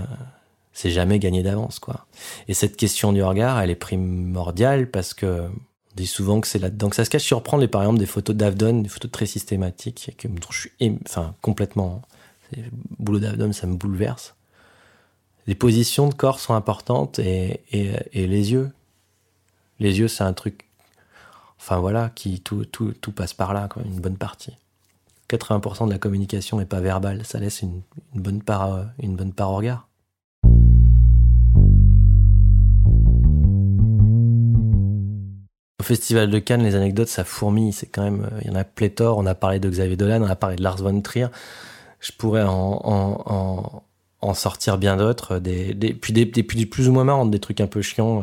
c'est jamais gagné d'avance, quoi. Et cette question du regard, elle est primordiale parce que dit souvent que c'est là-dedans ça se cache. Surprendre les, par exemple, des photos d'Avdon, des photos très systématiques, que je suis enfin, complètement. Le boulot d'Avdon, ça me bouleverse. Les positions de corps sont importantes et, et, les yeux. Les yeux, c'est un truc. Enfin voilà, qui tout, tout, tout passe par là, une bonne partie. 80% de la communication n'est pas verbale, ça laisse une, bonne part, euh, une bonne part au regard. Au Festival de Cannes, les anecdotes, ça fourmille. C'est quand même, euh, il y en a pléthore. On a parlé de Xavier Dolan, on a parlé de Lars von Trier. Je pourrais en, sortir bien d'autres. Des, puis des, plus ou moins marrants, des trucs un peu chiants euh,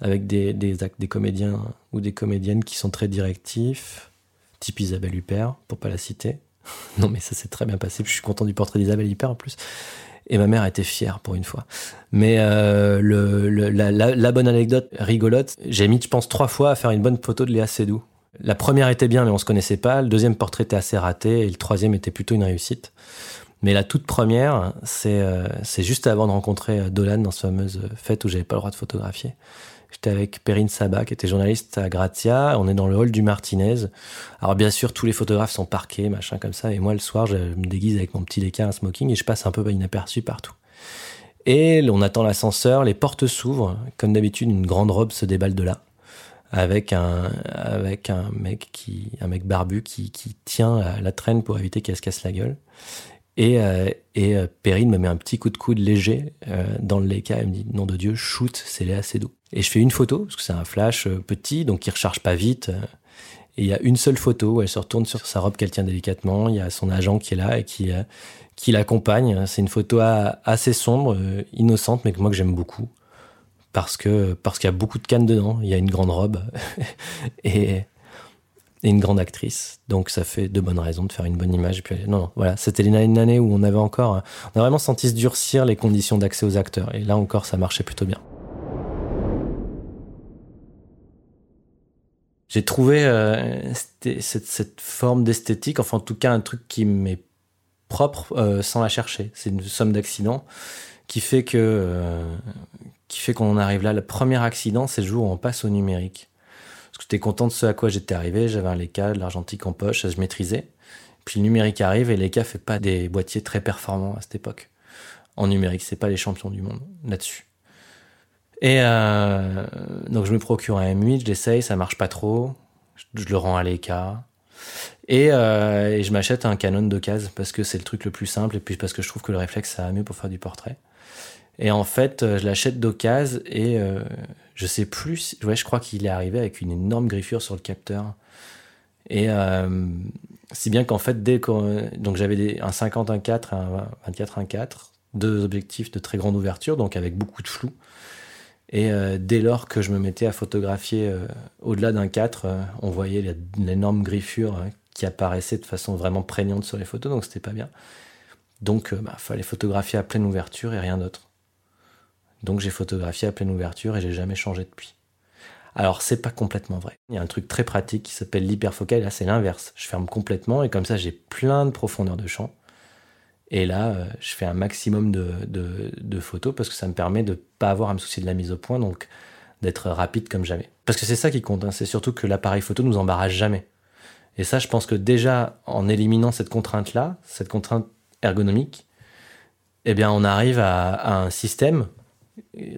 avec des, des, des comédiens ou des comédiennes qui sont très directifs, type Isabelle Huppert, pour pas la citer. [laughs] non, mais ça s'est très bien passé. Je suis content du portrait d'Isabelle Huppert en plus. Et ma mère était fière pour une fois. Mais euh, la, bonne anecdote rigolote, j'ai mis, je pense, trois fois à faire une bonne photo de Léa Seydoux. La première était bien, mais on se connaissait pas. Le deuxième portrait était assez raté, et le troisième était plutôt une réussite. Mais la toute première, c'est euh, juste avant de rencontrer euh, Dolan dans cette fameuse fête où j'avais pas le droit de photographier. J'étais avec Perrine Sabat, qui était journaliste à Grazia. On est dans le hall du Martinez. Alors, bien sûr, tous les photographes sont parqués, machin comme ça. Et moi, le soir, je me déguise avec mon petit déca, un smoking, et je passe un peu inaperçu partout. Et on attend l'ascenseur, les portes s'ouvrent. Comme d'habitude, une grande robe se déballe de là. Avec un, avec un mec qui, un mec barbu qui, qui tient la, traîne pour éviter qu'elle se casse la gueule. Et, euh, et euh, Perrine me met un petit coup de coude léger euh, dans le Leica. Elle me dit, nom de Dieu, shoot, c'est Léa Seydoux. Et je fais une photo, parce que c'est un flash euh, petit, donc qui recharge pas vite. Et il y a une seule photo où elle se retourne sur sa robe qu'elle tient délicatement. Il y a son agent qui est là et qui, qui l'accompagne. C'est une photo assez sombre, innocente, mais que moi que j'aime beaucoup parce que parce qu'il y a beaucoup de cannes dedans. Il y a une grande robe [laughs] et, une grande actrice. Donc ça fait de bonnes raisons de faire une bonne image. puis non, non voilà, c'était une année où on avait encore, on a vraiment senti se durcir les conditions d'accès aux acteurs. Et là encore, ça marchait plutôt bien. J'ai trouvé euh, cette, cette, forme d'esthétique, enfin en tout cas un truc qui m'est propre euh, sans la chercher. C'est une somme d'accidents qui fait que euh, qui fait qu'on arrive là. Le premier accident, c'est le jour où on passe au numérique. J'étais content de ce à quoi j'étais arrivé. J'avais un Leica, de l'argentique en poche, ça je maîtrisais. Puis le numérique arrive et Leica fait pas des boîtiers très performants à cette époque. En numérique, c'est pas les champions du monde là-dessus. Et euh, donc je me procure un M8, je l'essaye, ça marche pas trop. Je, le rends à Leica. Et, euh, et je m'achète un Canon d'occasion parce que c'est le truc le plus simple et puis parce que je trouve que le réflexe ça va mieux pour faire du portrait. Et en fait, euh, je l'achète d'occasion et euh, je sais plus. Ouais, je crois qu'il est arrivé avec une énorme griffure sur le capteur. Et si bien qu'en fait, dès donc j'avais un 50 1.4 un 24 1.4, deux objectifs de très grande ouverture, donc avec beaucoup de flou. Et euh, dès lors que je me mettais à photographier euh, au-delà d'un 4, on voyait l'énorme griffure qui apparaissait de façon vraiment prégnante sur les photos, donc c'était pas bien. Donc, il bah, fallait photographier à pleine ouverture et rien d'autre. Donc j'ai photographié à pleine ouverture et j'ai jamais changé depuis. Alors c'est pas complètement vrai. Il y a un truc très pratique qui s'appelle l'hyperfocal, là c'est l'inverse. Je ferme complètement et comme ça j'ai plein de profondeur de champ. Et là, euh, je fais un maximum de, de, photos parce que ça me permet de pas avoir à me soucier de la mise au point, donc d'être rapide comme jamais. Parce que c'est ça qui compte, hein. c'est surtout que l'appareil photo nous embarrasse jamais. Et ça, je pense que déjà, en éliminant cette contrainte-là, cette contrainte ergonomique, eh bien, on arrive à un système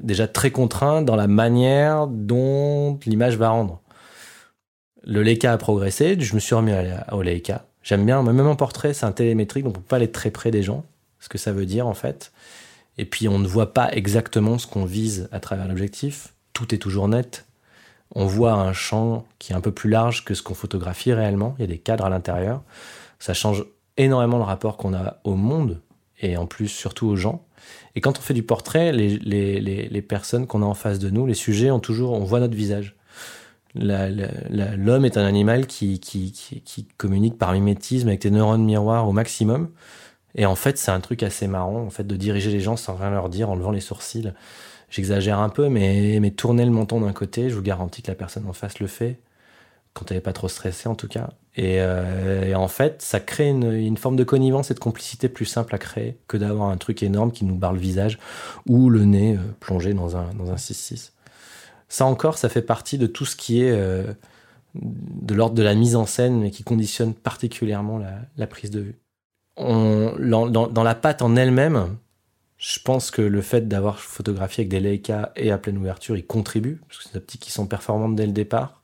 déjà très contraint dans la manière dont l'image va rendre. Le Leica a progressé, je me suis remis au Leica. J'aime bien, même en portrait, c'est un télémétrique, donc on peut pas aller très près des gens, ce que ça veut dire en fait. Et puis on ne voit pas exactement ce qu'on vise à travers l'objectif. Tout est toujours net. On voit un champ qui est un peu plus large que ce qu'on photographie réellement. Il y a des cadres à l'intérieur. Ça change énormément le rapport qu'on a au monde et en plus surtout aux gens. Et quand on fait du portrait, les, les, les, personnes qu'on a en face de nous, les sujets, ont toujours, on voit notre visage. L'homme est un animal qui, qui, qui, communique par mimétisme avec des neurones miroirs au maximum. Et en fait, c'est un truc assez marrant, en fait, de diriger les gens sans rien leur dire, en levant les sourcils. J'exagère un peu, mais, mais tourner le menton d'un côté, je vous garantis que la personne en face le fait quand elle n'est pas trop stressée en tout cas. Euh, et, en fait, ça crée une, forme de connivence et de complicité plus simple à créer que d'avoir un truc énorme qui nous barre le visage ou le nez euh, plongé dans un, dans un 6-6. Ça encore, ça fait partie de tout ce qui est euh, de l'ordre de la mise en scène et qui conditionne particulièrement la, prise de vue. Dans, la pâte en elle-même, je pense que le fait d'avoir photographié avec des Leica et à pleine ouverture, il contribue, parce que c'est des optiques qui sont performantes dès le départ.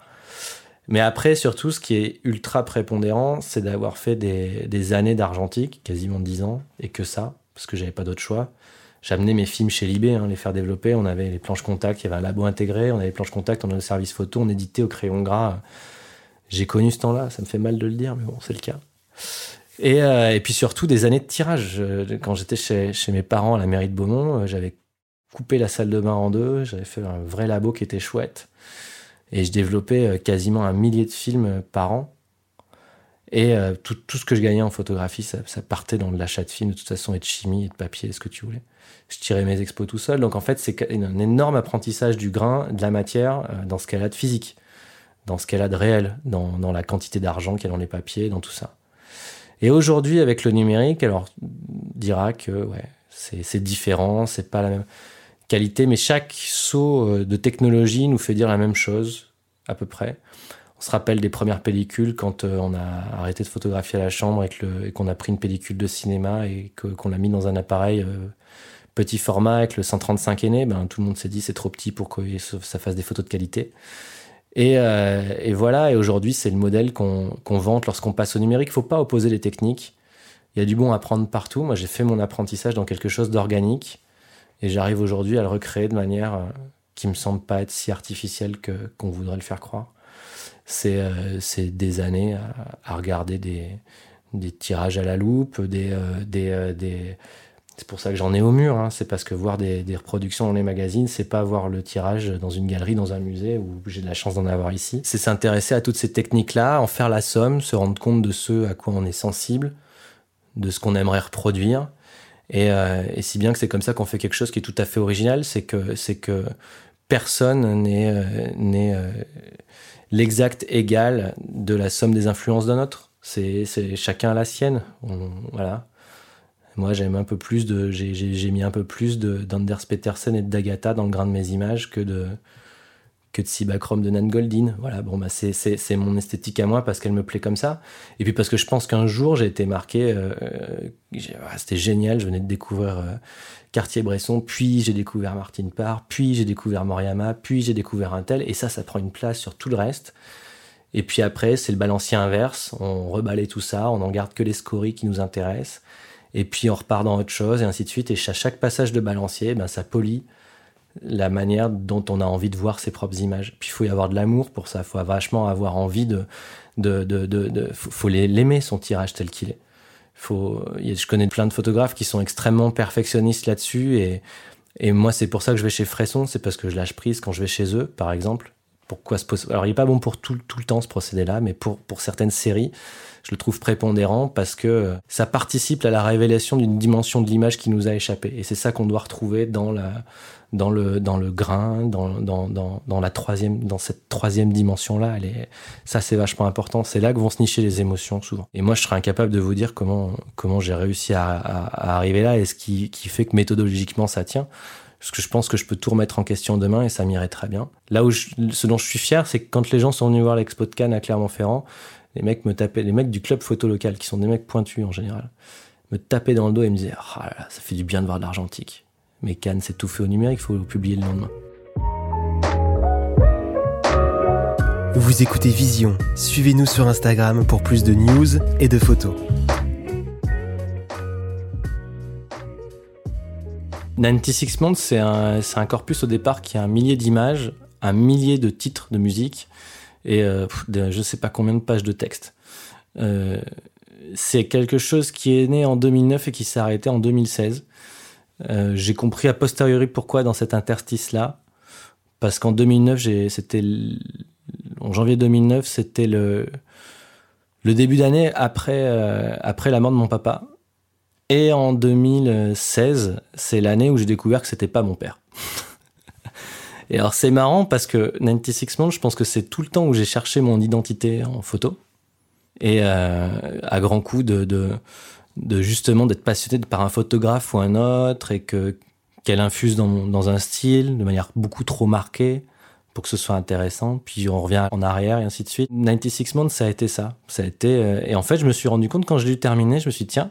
Mais après, surtout, ce qui est ultra prépondérant, c'est d'avoir fait des, des années d'argentique, quasiment 10 ans, et que ça, parce que j'avais pas d'autre choix. J'amenais mes films chez Libé, hein, les faire développer. On avait les planches contact, il y avait un labo intégré, on avait les planches contact, on avait le service photo, on éditait au crayon gras. J'ai connu ce temps-là, ça me fait mal de le dire, mais bon, c'est le cas. Et, euh, puis surtout des années de tirage. Quand j'étais chez, mes parents à la mairie de Beaumont, euh, j'avais coupé la salle de bain en deux, j'avais fait un vrai labo qui était chouette. Et je développais euh, quasiment un millier de films euh, par an. Et euh, tout, ce que je gagnais en photographie, ça, ça partait dans l'achat de films de toute façon, et de chimie, et de papier, et ce que tu voulais. Je tirais mes expos tout seul. Donc en fait, c'est un énorme apprentissage du grain, de la matière, dans ce qu'elle a de physique, dans ce qu'elle a de réel, dans, dans la quantité d'argent qu'il y a dans les papiers, dans tout ça. Et aujourd'hui, avec le numérique, alors, dira que ouais, c'est différent, c'est pas la même qualité, mais chaque saut euh, de technologie nous fait dire la même chose, à peu près. On se rappelle des premières pellicules quand euh, on a arrêté de photographier à la chambre et, qu'on a pris une pellicule de cinéma et qu'on l'a mis dans un appareil euh, petit format avec le 135 aîné, ben, tout le monde s'est dit c'est trop petit pour que ça fasse des photos de qualité. Et, voilà, et aujourd'hui c'est le modèle qu'on vante lorsqu'on passe au numérique. Il faut pas opposer les techniques. Il y a du bon à prendre partout. Moi j'ai fait mon apprentissage dans quelque chose d'organique et j'arrive aujourd'hui à le recréer de manière euh, qui me semble pas être si artificielle que qu'on voudrait le faire croire. C'est euh, des années à, regarder des, des tirages à la loupe, des, des, des c'est pour ça que j'en ai au mur. Hein. C'est parce que voir des, des, reproductions dans les magazines, c'est pas voir le tirage dans une galerie, dans un musée, où j'ai de la chance d'en avoir ici. C'est s'intéresser à toutes ces techniques-là, en faire la somme, se rendre compte de ce à quoi on est sensible, de ce qu'on aimerait reproduire. Et, euh, et si bien que c'est comme ça qu'on fait quelque chose qui est tout à fait original, c'est que que personne n'est euh, euh, l'exact égal de la somme des influences d'un autre. C'est chacun a la sienne. Voilà. Moi, j'aime un peu plus de, j'ai mis un peu plus d'Anders Petersen et d'Agatha dans le grain de mes images que de que de Nan Goldin. Voilà, bon, bah c'est mon esthétique à moi parce qu'elle me plaît comme ça. Et puis parce que je pense qu'un jour, j'ai été marqué, euh, c'était génial, je venais de découvrir euh, Cartier-Bresson, puis j'ai découvert Martine Parr, puis j'ai découvert Moriama, puis j'ai découvert un tel, et ça, ça prend une place sur tout le reste. Et puis après, c'est le balancier inverse, on rebalaye tout ça, on n'en garde que les scories qui nous intéressent et puis on repart dans autre chose, et ainsi de suite. Et à chaque passage de balancier, ben, ça polie la manière dont on a envie de voir ses propres images. Puis il faut y avoir de l'amour pour ça, il faut vachement avoir envie de... de, de, de, faut l'aimer, son tirage tel qu'il est. Faut, je connais plein de photographes qui sont extrêmement perfectionnistes là-dessus, et, et moi c'est pour ça que je vais chez Fresson, c'est parce que je lâche prise quand je vais chez eux, par exemple. Pourquoi ce Alors il n'est pas bon pour tout, tout le temps ce procédé-là, mais pour, pour certaines séries, je le trouve prépondérant parce que ça participe à la révélation d'une dimension de l'image qui nous a échappé. Et c'est ça qu'on doit retrouver dans la, dans le, dans le grain, dans, dans, dans, la troisième, dans cette troisième dimension-là. Ça, c'est vachement important. C'est là que vont se nicher les émotions, souvent. Et moi, je serais incapable de vous dire comment, comment j'ai réussi à, à, arriver là et ce qui, qui fait que méthodologiquement ça tient. Parce que je pense que je peux tout remettre en question demain et ça m'irait très bien. Là où ce dont je suis fier, c'est que quand les gens sont venus voir l'expo de Cannes à Clermont-Ferrand, les mecs me tapaient, les mecs du club photo local, qui sont des mecs pointus en général, me tapaient dans le dos et me disaient ah ça fait du bien de voir de l'argentique. Mais Cannes, c'est tout fait au numérique, il faut publier le lendemain. Vous écoutez Vision. Suivez-nous sur Instagram pour plus de news et de photos. Six Months, c'est un, un corpus au départ qui a un millier d'images, un millier de titres de musique et euh, je ne sais pas combien de pages de texte. Euh, c'est quelque chose qui est né en 2009 et qui s'est arrêté en 2016. Euh, j'ai compris a posteriori pourquoi dans cet interstice-là. Parce qu'en 2009, c'était en janvier 2009, c'était le, le début d'année après, après la mort de mon papa. Et en 2016, c'est l'année où j'ai découvert que c'était pas mon père. [laughs] Et alors c'est marrant parce que 96 Months, je pense que c'est tout le temps où j'ai cherché mon identité en photo. Et euh, à grand coup de, justement d'être passionné par un photographe ou un autre et que qu'elle infuse dans, dans un style de manière beaucoup trop marquée pour que ce soit intéressant. Puis on revient en arrière et ainsi de suite. 96 Months, ça a été ça. Ça a été, euh, et en fait, je me suis rendu compte quand je l'ai terminé, je me suis dit, tiens,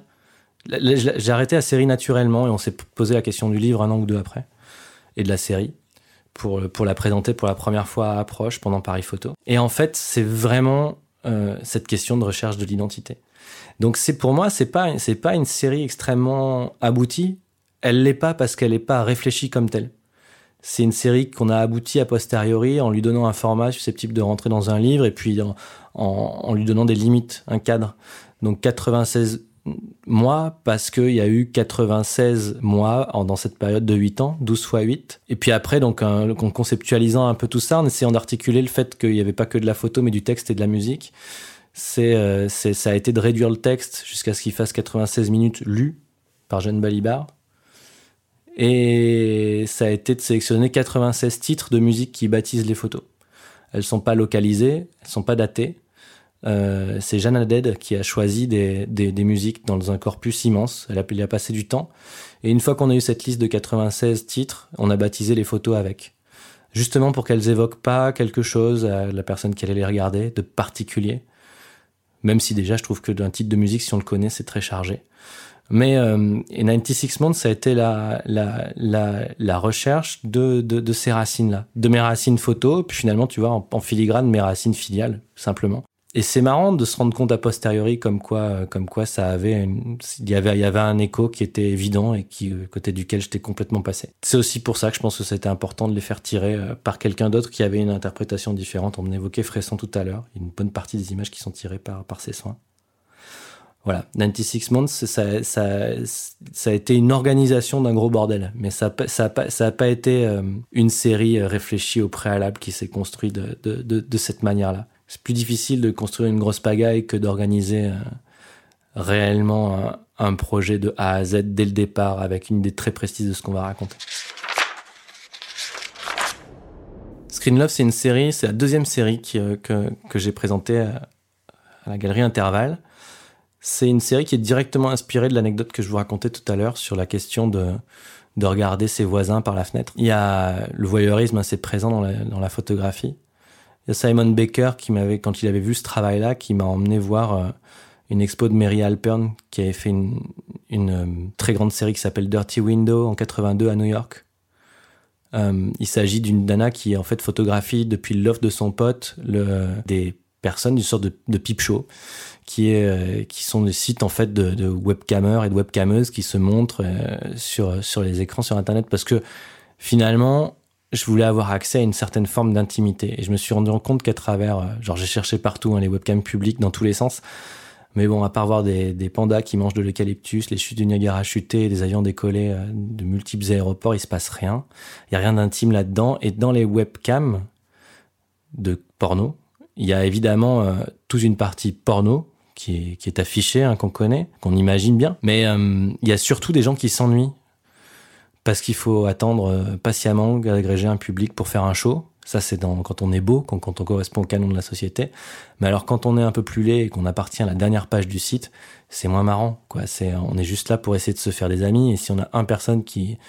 j'ai arrêté la série naturellement et on s'est posé la question du livre un an ou deux après et de la série pour, pour la présenter pour la première fois à Approche pendant Paris Photo. Et en fait, c'est vraiment euh, cette question de recherche de l'identité. Donc c'est pour moi, c'est pas c'est pas une série extrêmement aboutie. Elle l'est pas parce qu'elle n'est pas réfléchie comme telle. C'est une série qu'on a aboutie a posteriori en lui donnant un format susceptible de rentrer dans un livre et puis en lui donnant des limites, un cadre. Donc 96 mois parce qu'il y a eu 96 mois dans cette période de 8 ans, 12 fois 8. Et puis après, donc, en conceptualisant un peu tout ça, en essayant d'articuler le fait qu'il n'y avait pas que de la photo, mais du texte et de la musique, euh, c'est, ça a été de réduire le texte jusqu'à ce qu'il fasse 96 minutes lues par Jeanne Balibar. Et ça a été de sélectionner 96 titres de musique qui baptisent les photos. Elles sont pas localisées, elles sont pas datées. Euh, c'est Jeanne Haddad qui a choisi des, des, musiques dans un corpus immense. Elle a, a passé du temps. Et une fois qu'on a eu cette liste de 96 titres, on a baptisé les photos avec. Justement pour qu'elles évoquent pas quelque chose à la personne qui allait les regarder de particulier. Même si déjà je trouve que d'un titre de musique, si on le connaît, c'est très chargé. Mais euh, et 96 Months, ça a été la, la, la, la recherche de, de, de ces racines-là, de mes racines photos, puis finalement, tu vois, en, en filigrane, mes racines filiales, simplement. Et c'est marrant de se rendre compte a posteriori comme quoi, euh, comme quoi ça avait, il y avait, il y avait un écho qui était évident et qui, euh, côté duquel j'étais complètement passé. C'est aussi pour ça que je pense que c'était important de les faire tirer euh, par quelqu'un d'autre qui avait une interprétation différente. On évoquait Fresson tout à l'heure. Une bonne partie des images qui sont tirées par, par ses soins. Voilà, 96 Months, ça, ça, a été une organisation d'un gros bordel, mais ça n'a ça, ça a pas été une série réfléchie au préalable qui s'est construite de, cette manière-là. C'est plus difficile de construire une grosse pagaille que d'organiser euh, réellement un, projet de A à Z dès le départ avec une idée très précise de ce qu'on va raconter. Screen Love, c'est une série, c'est la deuxième série euh, que, que j'ai présentée à, à la galerie Intervalle. C'est une série qui est directement inspirée de l'anecdote que je vous racontais tout à l'heure sur la question de, de regarder ses voisins par la fenêtre. Il y a le voyeurisme assez présent dans la photographie. Il y a Simon Baker qui m'avait, quand il avait vu ce travail-là, qui m'a emmené voir euh, une expo de Mary Alpern qui avait fait une, euh, très grande série qui s'appelle Dirty Window en 82 à New York. Euh, il s'agit d'une dana qui en fait photographie depuis l'offre de son pote des personnes, une sorte de, de peep show qui sont des sites en fait de, de et de webcameuses qui se montrent sur les écrans sur internet parce que finalement je voulais avoir accès à une certaine forme d'intimité. Et je me suis rendu compte qu'à travers euh, genre j'ai cherché partout hein, les webcams publics dans tous les sens. Mais bon à part voir des, pandas qui mangent de l'eucalyptus les chutes du Niagara chuter des avions décollés de multiples aéroports il se passe rien. Il y a rien d'intime là-dedans. Et dans les webcams de porno il y a évidemment euh, toute une partie porno qui est, affichée, hein, qu'on connaît, qu'on imagine bien. Mais euh, il y a surtout des gens qui s'ennuient parce qu'il faut attendre euh, patiemment d'agréger un public pour faire un show. Ça, c'est quand on est beau, quand, on correspond au canon de la société. Mais alors, quand on est un peu plus laid et qu'on appartient à la dernière page du site, c'est moins marrant, quoi. On est juste là pour essayer de se faire des amis. Et si on a un personne qui,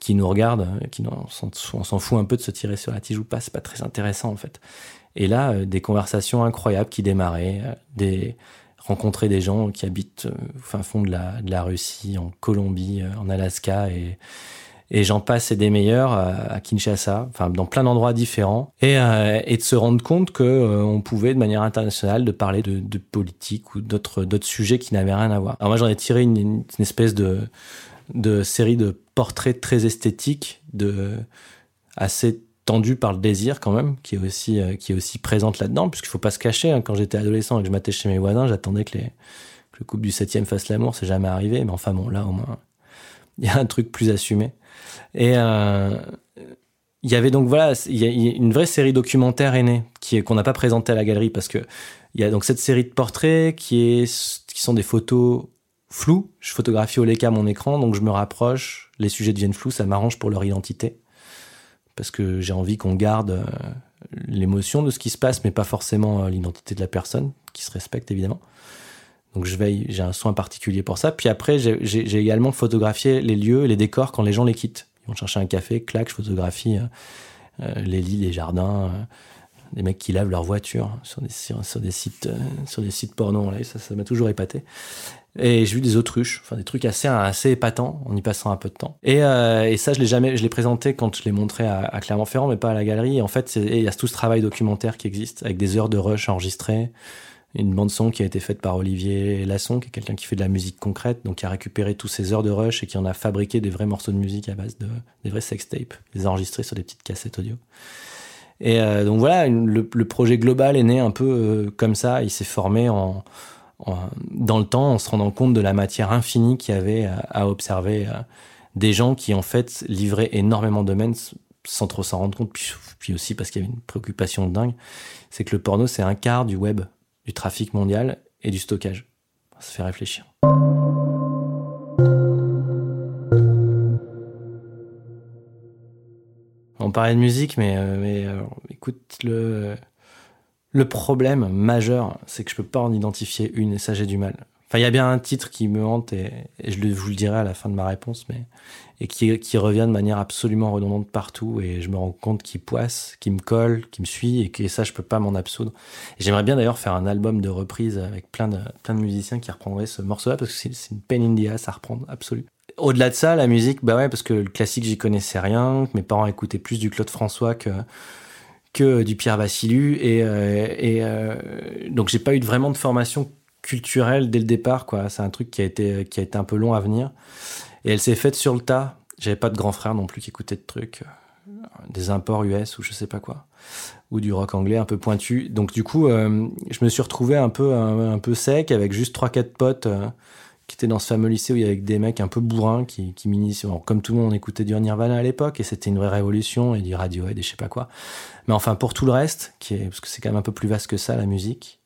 qui nous regarde, qui on s'en fout un peu de se tirer sur la tige ou pas, c'est pas très intéressant, en fait. Et là, euh, des conversations incroyables qui démarraient, euh, des rencontrer des gens qui habitent euh, au fin fond de la, de la Russie, en Colombie, en Alaska et et j'en passe et des meilleurs à Kinshasa, enfin dans plein d'endroits différents, et, euh, et de se rendre compte que euh, on pouvait de manière internationale de parler de, de politique ou d'autres d'autres sujets qui n'avaient rien à voir. Alors moi j'en ai tiré une, une, espèce de de série de portraits très esthétiques, de assez tendue par le désir quand même, qui est aussi euh, qui est aussi présente là-dedans, puisqu'il faut pas se cacher. Hein, quand j'étais adolescent et que je m'attachais chez mes voisins, j'attendais que, les, que le couple du septième fasse l'amour. C'est jamais arrivé, mais enfin bon, là au moins, [laughs] il y a un truc plus assumé. Et euh, il y avait donc voilà, il y a une vraie série documentaire est née, qui qu'on n'a pas présenté à la galerie parce que il y a donc cette série de portraits qui est qui sont des photos floues. Je photographie au Leica mon écran, donc je me rapproche. Les sujets deviennent flous, ça m'arrange pour leur identité parce que j'ai envie qu'on garde euh, l'émotion de ce qui se passe, mais pas forcément euh, l'identité de la personne, qui se respecte évidemment. Donc je veille, j'ai un soin particulier pour ça. Puis après, j'ai également photographié les lieux et les décors quand les gens les quittent. Ils vont chercher un café, clac, je photographie euh, les lits, les jardins, des mecs qui lavent leur voiture sur des, sites, euh, sur des sites porno. Là, ça, m'a toujours épaté. Et j'ai vu des autruches, enfin des trucs assez assez épatants en y passant un peu de temps. Et, euh, ça, je l'ai jamais, je l'ai présenté quand je l'ai montré à, à Clermont-Ferrand, mais pas à la galerie. Et en fait, il y a tout ce travail documentaire qui existe avec des heures de rush enregistrées, une bande son qui a été faite par Olivier Lasson, qui est quelqu'un qui fait de la musique concrète, donc qui a récupéré tous ces heures de rush et qui en a fabriqué des vrais morceaux de musique à base de des vrais sextapes, les enregistrés sur des petites cassettes audio. Et euh, donc voilà, le, projet global est né un peu euh, comme ça. Il s'est formé en, dans le temps en se rendant compte de la matière infinie qu'il y avait à, à observer euh, des gens qui en fait livraient énormément de domaines sans trop s'en rendre compte, puis, puis aussi parce qu'il y avait une préoccupation dingue, c'est que le porno c'est un quart du web, du trafic mondial et du stockage. Ça fait réfléchir. On parlait de musique, mais, euh, mais euh, écoute, le, le problème majeur, c'est que je peux pas en identifier une et ça j'ai du mal. Enfin, il y a bien un titre qui me hante et, je, le, vous le dirai à la fin de ma réponse, mais et qui, revient de manière absolument redondante partout et je me rends compte qu'il poisse, qu'il me colle, qu'il me suit et que ça je peux pas m'en absoudre. J'aimerais bien d'ailleurs faire un album de reprise avec plein de plein de musiciens qui reprendraient ce morceau-là parce que c'est une peine in the ass à reprendre absolu. Au-delà de ça, la musique, bah ouais, parce que le classique j'y connaissais rien, mes parents écoutaient plus du Claude François que que du Pierre Vassilu et, euh, et euh, donc j'ai pas eu vraiment de formation culturelle dès le départ quoi. C'est un truc qui a été qui a été un peu long à venir. Et elle s'est faite sur le tas. J'avais pas de grand frère non plus qui écoutait de trucs. des imports US ou je sais pas quoi, ou du rock anglais un peu pointu. Donc du coup, euh, je me suis retrouvé un peu un, peu sec avec juste trois quatre potes euh, qui étaient dans ce fameux lycée où il y avait des mecs un peu bourrins qui, qui Comme tout le monde, on écoutait du Nirvana à l'époque et c'était une vraie révolution et du Radiohead et je sais pas quoi. Mais enfin, pour tout le reste, qui est, parce que c'est quand même un peu plus vaste que ça, la musique,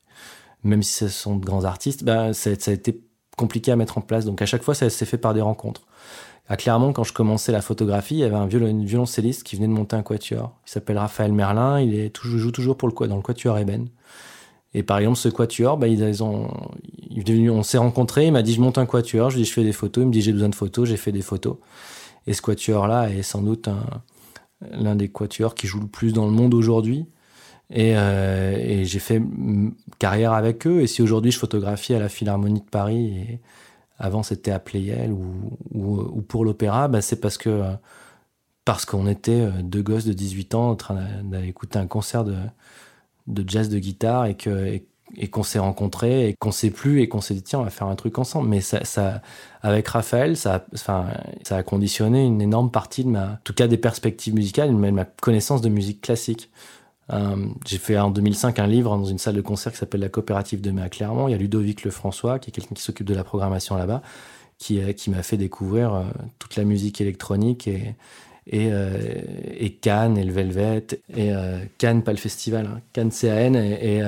même si ce sont de grands artistes, bah, ça, a été compliqué à mettre en place. Donc à chaque fois, ça s'est fait par des rencontres. À Clermont, quand je commençais la photographie, il y avait un violoncelliste qui venait de monter un quatuor. Il s'appelle Raphaël Merlin. Il joue toujours pour le dans le quatuor Eben. Et par exemple, ce quatuor, bah, ils ont, on s'est rencontrés. Il m'a dit je monte un quatuor. Je lui dis je fais des photos. Il me dit j'ai besoin de photos. J'ai fait des photos. Et ce quatuor-là est sans doute l'un des quatuors qui joue le plus dans le monde aujourd'hui. Et, euh, j'ai fait carrière avec eux. Et si aujourd'hui je photographie à la Philharmonie de Paris et avant c'était à Playel ou, ou, pour l'opéra, bah, c'est parce que parce qu'on était euh, deux gosses de 18 ans en train d'aller écouter un concert de, de jazz de guitare et que et, qu'on s'est rencontrés et qu'on s'est plus et qu'on s'est dit tiens on va faire un truc ensemble mais ça, ça avec Raphaël ça enfin ça a conditionné une énorme partie de ma en tout cas des perspectives musicales de ma connaissance de musique classique euh, j'ai fait en 2005 un livre dans une salle de concert qui s'appelle La Coopérative de à Clermont. Il y a Ludovic Lefrançois, qui est quelqu'un qui s'occupe de la programmation là-bas, qui, euh, qui m'a fait découvrir euh, toute la musique électronique et, et, et Cannes et le Velvet et Cannes pas le festival hein, Cannes CAN et,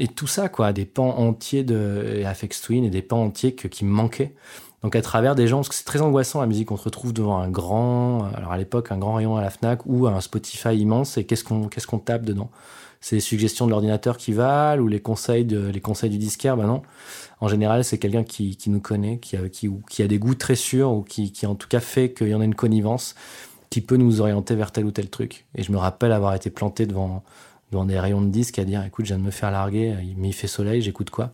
et, tout ça quoi. Des pans entiers de et Afex Twin et des pans entiers qui me manquaient. Donc à travers des gens, parce que c'est très angoissant la musique, on se retrouve devant un grand, alors à l'époque un grand rayon à la Fnac ou un Spotify immense et qu'est-ce qu'on tape dedans? C'est les suggestions de l'ordinateur qui valent ou les conseils les conseils du disquaire? Ben non. En général, c'est quelqu'un qui, nous connaît, qui a qui, qui a des goûts très sûrs ou qui, qui en tout cas fait qu'il y en a une connivence qui peut nous orienter vers tel ou tel truc. Et je me rappelle avoir été planté devant devant des rayons de disques à dire écoute, je viens de me faire larguer, mais il fait soleil, j'écoute quoi?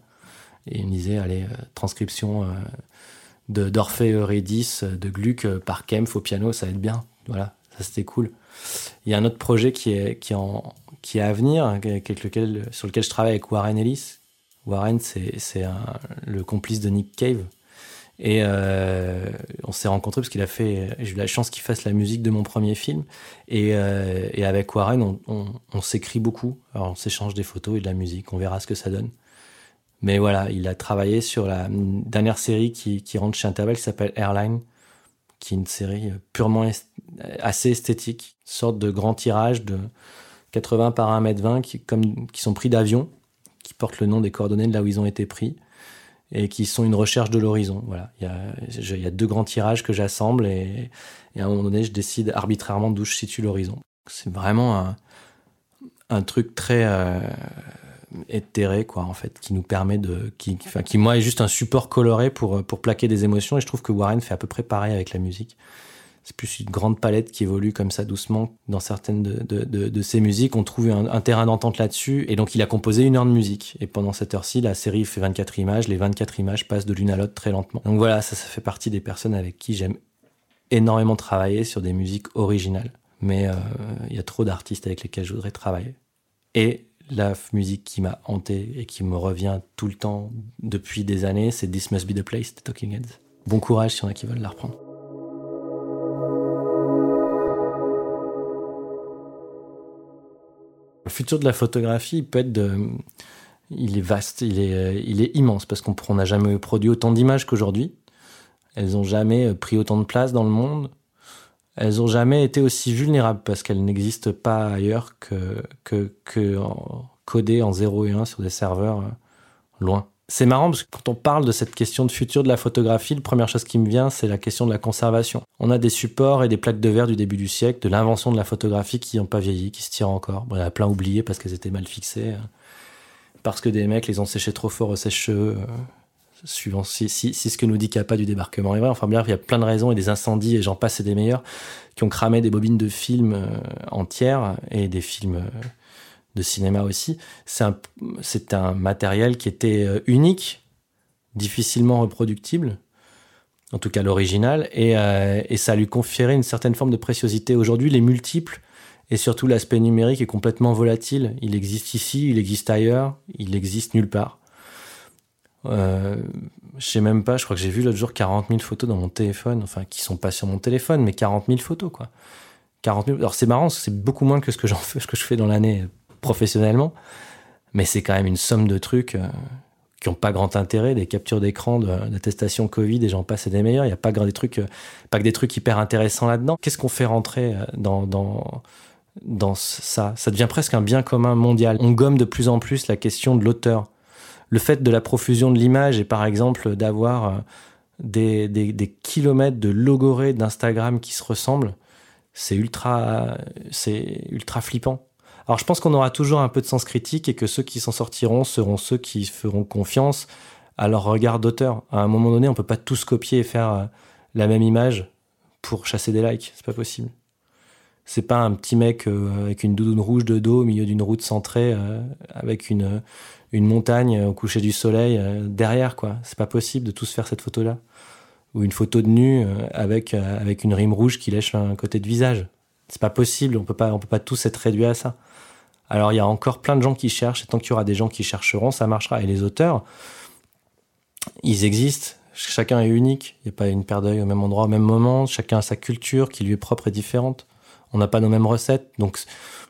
Et il me disait allez euh, transcription euh, de d'Orphée Eurydice, de Gluck par Kempf au piano, ça va être bien. Voilà, ça c'était cool. Il y a un autre projet qui est, qui est à venir, lequel, sur lequel je travaille avec Warren Ellis. Warren, c'est le complice de Nick Cave. Et euh, on s'est rencontrés parce qu'il a fait, j'ai eu la chance qu'il fasse la musique de mon premier film. Et, euh, avec Warren, on, on, s'écrit beaucoup. Alors on s'échange des photos et de la musique. On verra ce que ça donne. Mais voilà, il a travaillé sur la dernière série qui, qui rentre chez Interval qui s'appelle Airline, qui est une série purement assez esthétique, sorte de grand tirage de 80 par 1m20 qui, comme, qui sont pris d'avion, qui portent le nom des coordonnées de là où ils ont été pris et qui sont une recherche de l'horizon. Voilà, il y, a, deux grands tirages que j'assemble et, à un moment donné, je décide arbitrairement d'où je situe l'horizon. C'est vraiment un, truc très euh, éthéré quoi en fait qui nous permet de qui qui moi est juste un support coloré pour pour plaquer des émotions et je trouve que Warren fait à peu près pareil avec la musique c'est plus une grande palette qui évolue comme ça doucement. Dans certaines de, ses musiques on trouve un, terrain d'entente là-dessus. Et donc il a composé une heure de musique. Et pendant cette heure-ci la série fait 24 images. Les 24 images passent de l'une à l'autre très lentement. Donc voilà ça ça fait partie des personnes avec qui j'aime énormément travailler sur des musiques originales. Mais euh, il y a trop d'artistes avec lesquels je voudrais travailler. Et la musique qui m'a hanté et qui me revient tout le temps depuis des années, c'est This Must Be the Place de Talking Heads. Bon courage si on a qui veulent la reprendre. Le futur de la photographie peut être de... Il est vaste, il est, il est immense parce qu'on n'a jamais produit autant d'images qu'aujourd'hui. Elles n'ont jamais pris autant de place dans le monde elles ont jamais été aussi vulnérables parce qu'elles n'existent pas ailleurs que, que, que codées en 0 et 1 sur des serveurs euh, loin. C'est marrant parce que quand on parle de cette question de futur de la photographie, la première chose qui me vient, c'est la question de la conservation. On a des supports et des plaques de verre du début du siècle, de l'invention de la photographie qui n'ont pas vieilli, qui se tirent encore. Il y en a plein oubliés parce qu'elles étaient mal fixées, euh, parce que des mecs les ont séchés trop fort au sèche-cheveux, euh, suivant si, ce que nous dit Kappa du débarquement est vrai. Enfin bien, il y a plein de raisons et des incendies et j'en passe et des meilleurs qui ont cramé des bobines de films euh, entières et des films euh, de cinéma aussi. C'est un, matériel qui était euh, unique, difficilement reproductible, en tout cas l'original, et, et ça lui conférait une certaine forme de préciosité. Aujourd'hui, les multiples et surtout l'aspect numérique est complètement volatile. Il existe ici, il existe ailleurs, il existe nulle part. Euh, je sais même pas, je crois que j'ai vu l'autre jour 40 000 photos dans mon téléphone, enfin qui sont pas sur mon téléphone, mais 40 000 photos quoi. 40 000. Alors c'est marrant, c'est beaucoup moins que ce que que je fais dans l'année professionnellement, mais c'est quand même une somme de trucs euh, qui n'ont pas grand intérêt, des captures d'écran, d'attestation Covid, et j'en passe et des meilleurs. Il n'y a pas que des trucs, euh, pas que des trucs hyper intéressants là-dedans. Qu'est-ce qu'on fait rentrer euh, dans, dans, dans ça? Ça devient presque un bien commun mondial. On gomme de plus en plus la question de l'auteur. Le fait de la profusion de l'image et par exemple d'avoir des, des, des, kilomètres de logorées d'Instagram qui se ressemblent, c'est ultra, c'est ultra flippant. Alors je pense qu'on aura toujours un peu de sens critique et que ceux qui s'en sortiront seront ceux qui feront confiance à leur regard d'auteur. À un moment donné, on peut pas tous copier et faire euh, la même image pour chasser des likes, c'est pas possible. C'est pas un petit mec euh, avec une doudoune rouge de dos au milieu d'une route centrée euh, avec une une montagne au coucher du soleil derrière quoi. C'est pas possible de tous faire cette photo là ou une photo de nu avec avec une rime rouge qui lèche un côté de visage. C'est pas possible, on peut pas on peut pas tous être réduits à ça. Alors il y a encore plein de gens qui cherchent, et tant qu'il y aura des gens qui chercheront, ça marchera. Et les auteurs, ils existent, chacun est unique, il n'y a pas une paire d'œil au même endroit au même moment, chacun a sa culture qui lui est propre et différente. On n'a pas nos mêmes recettes, donc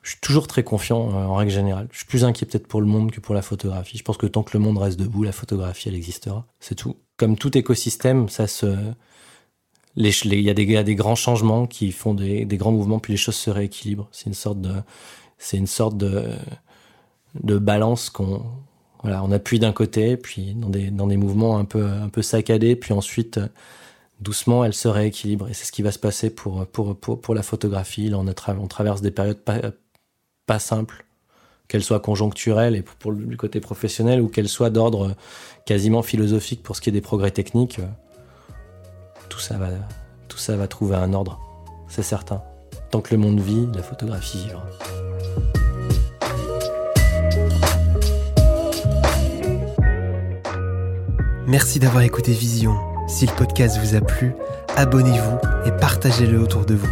je suis toujours très confiant euh, en règle générale. Je suis plus inquiet peut-être pour le monde que pour la photographie. Je pense que tant que le monde reste debout, la photographie, elle existera. C'est tout. Comme tout écosystème, ça se... Il y, a des, grands changements qui font des grands mouvements, puis les choses se rééquilibrent. C'est une sorte de c'est une sorte de, de balance qu'on voilà, on appuie d'un côté, puis dans des, dans des mouvements un peu, un peu saccadés, puis ensuite, doucement, elle se rééquilibre. Et c'est ce qui va se passer pour, pour, pour, pour la photographie. Là, on, on traverse des périodes pas, pas simples, qu'elles soient conjoncturelles et pour, pour le côté professionnel, ou qu'elles soient d'ordre quasiment philosophique pour ce qui est des progrès techniques. Tout ça va, tout ça va trouver un ordre, c'est certain. Tant que le monde vit, la photographie vivra. Merci d'avoir écouté Vision. Si le podcast vous a plu, abonnez-vous et partagez-le autour de vous.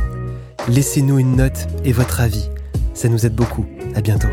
Laissez-nous une note et votre avis. Ça nous aide beaucoup. À bientôt.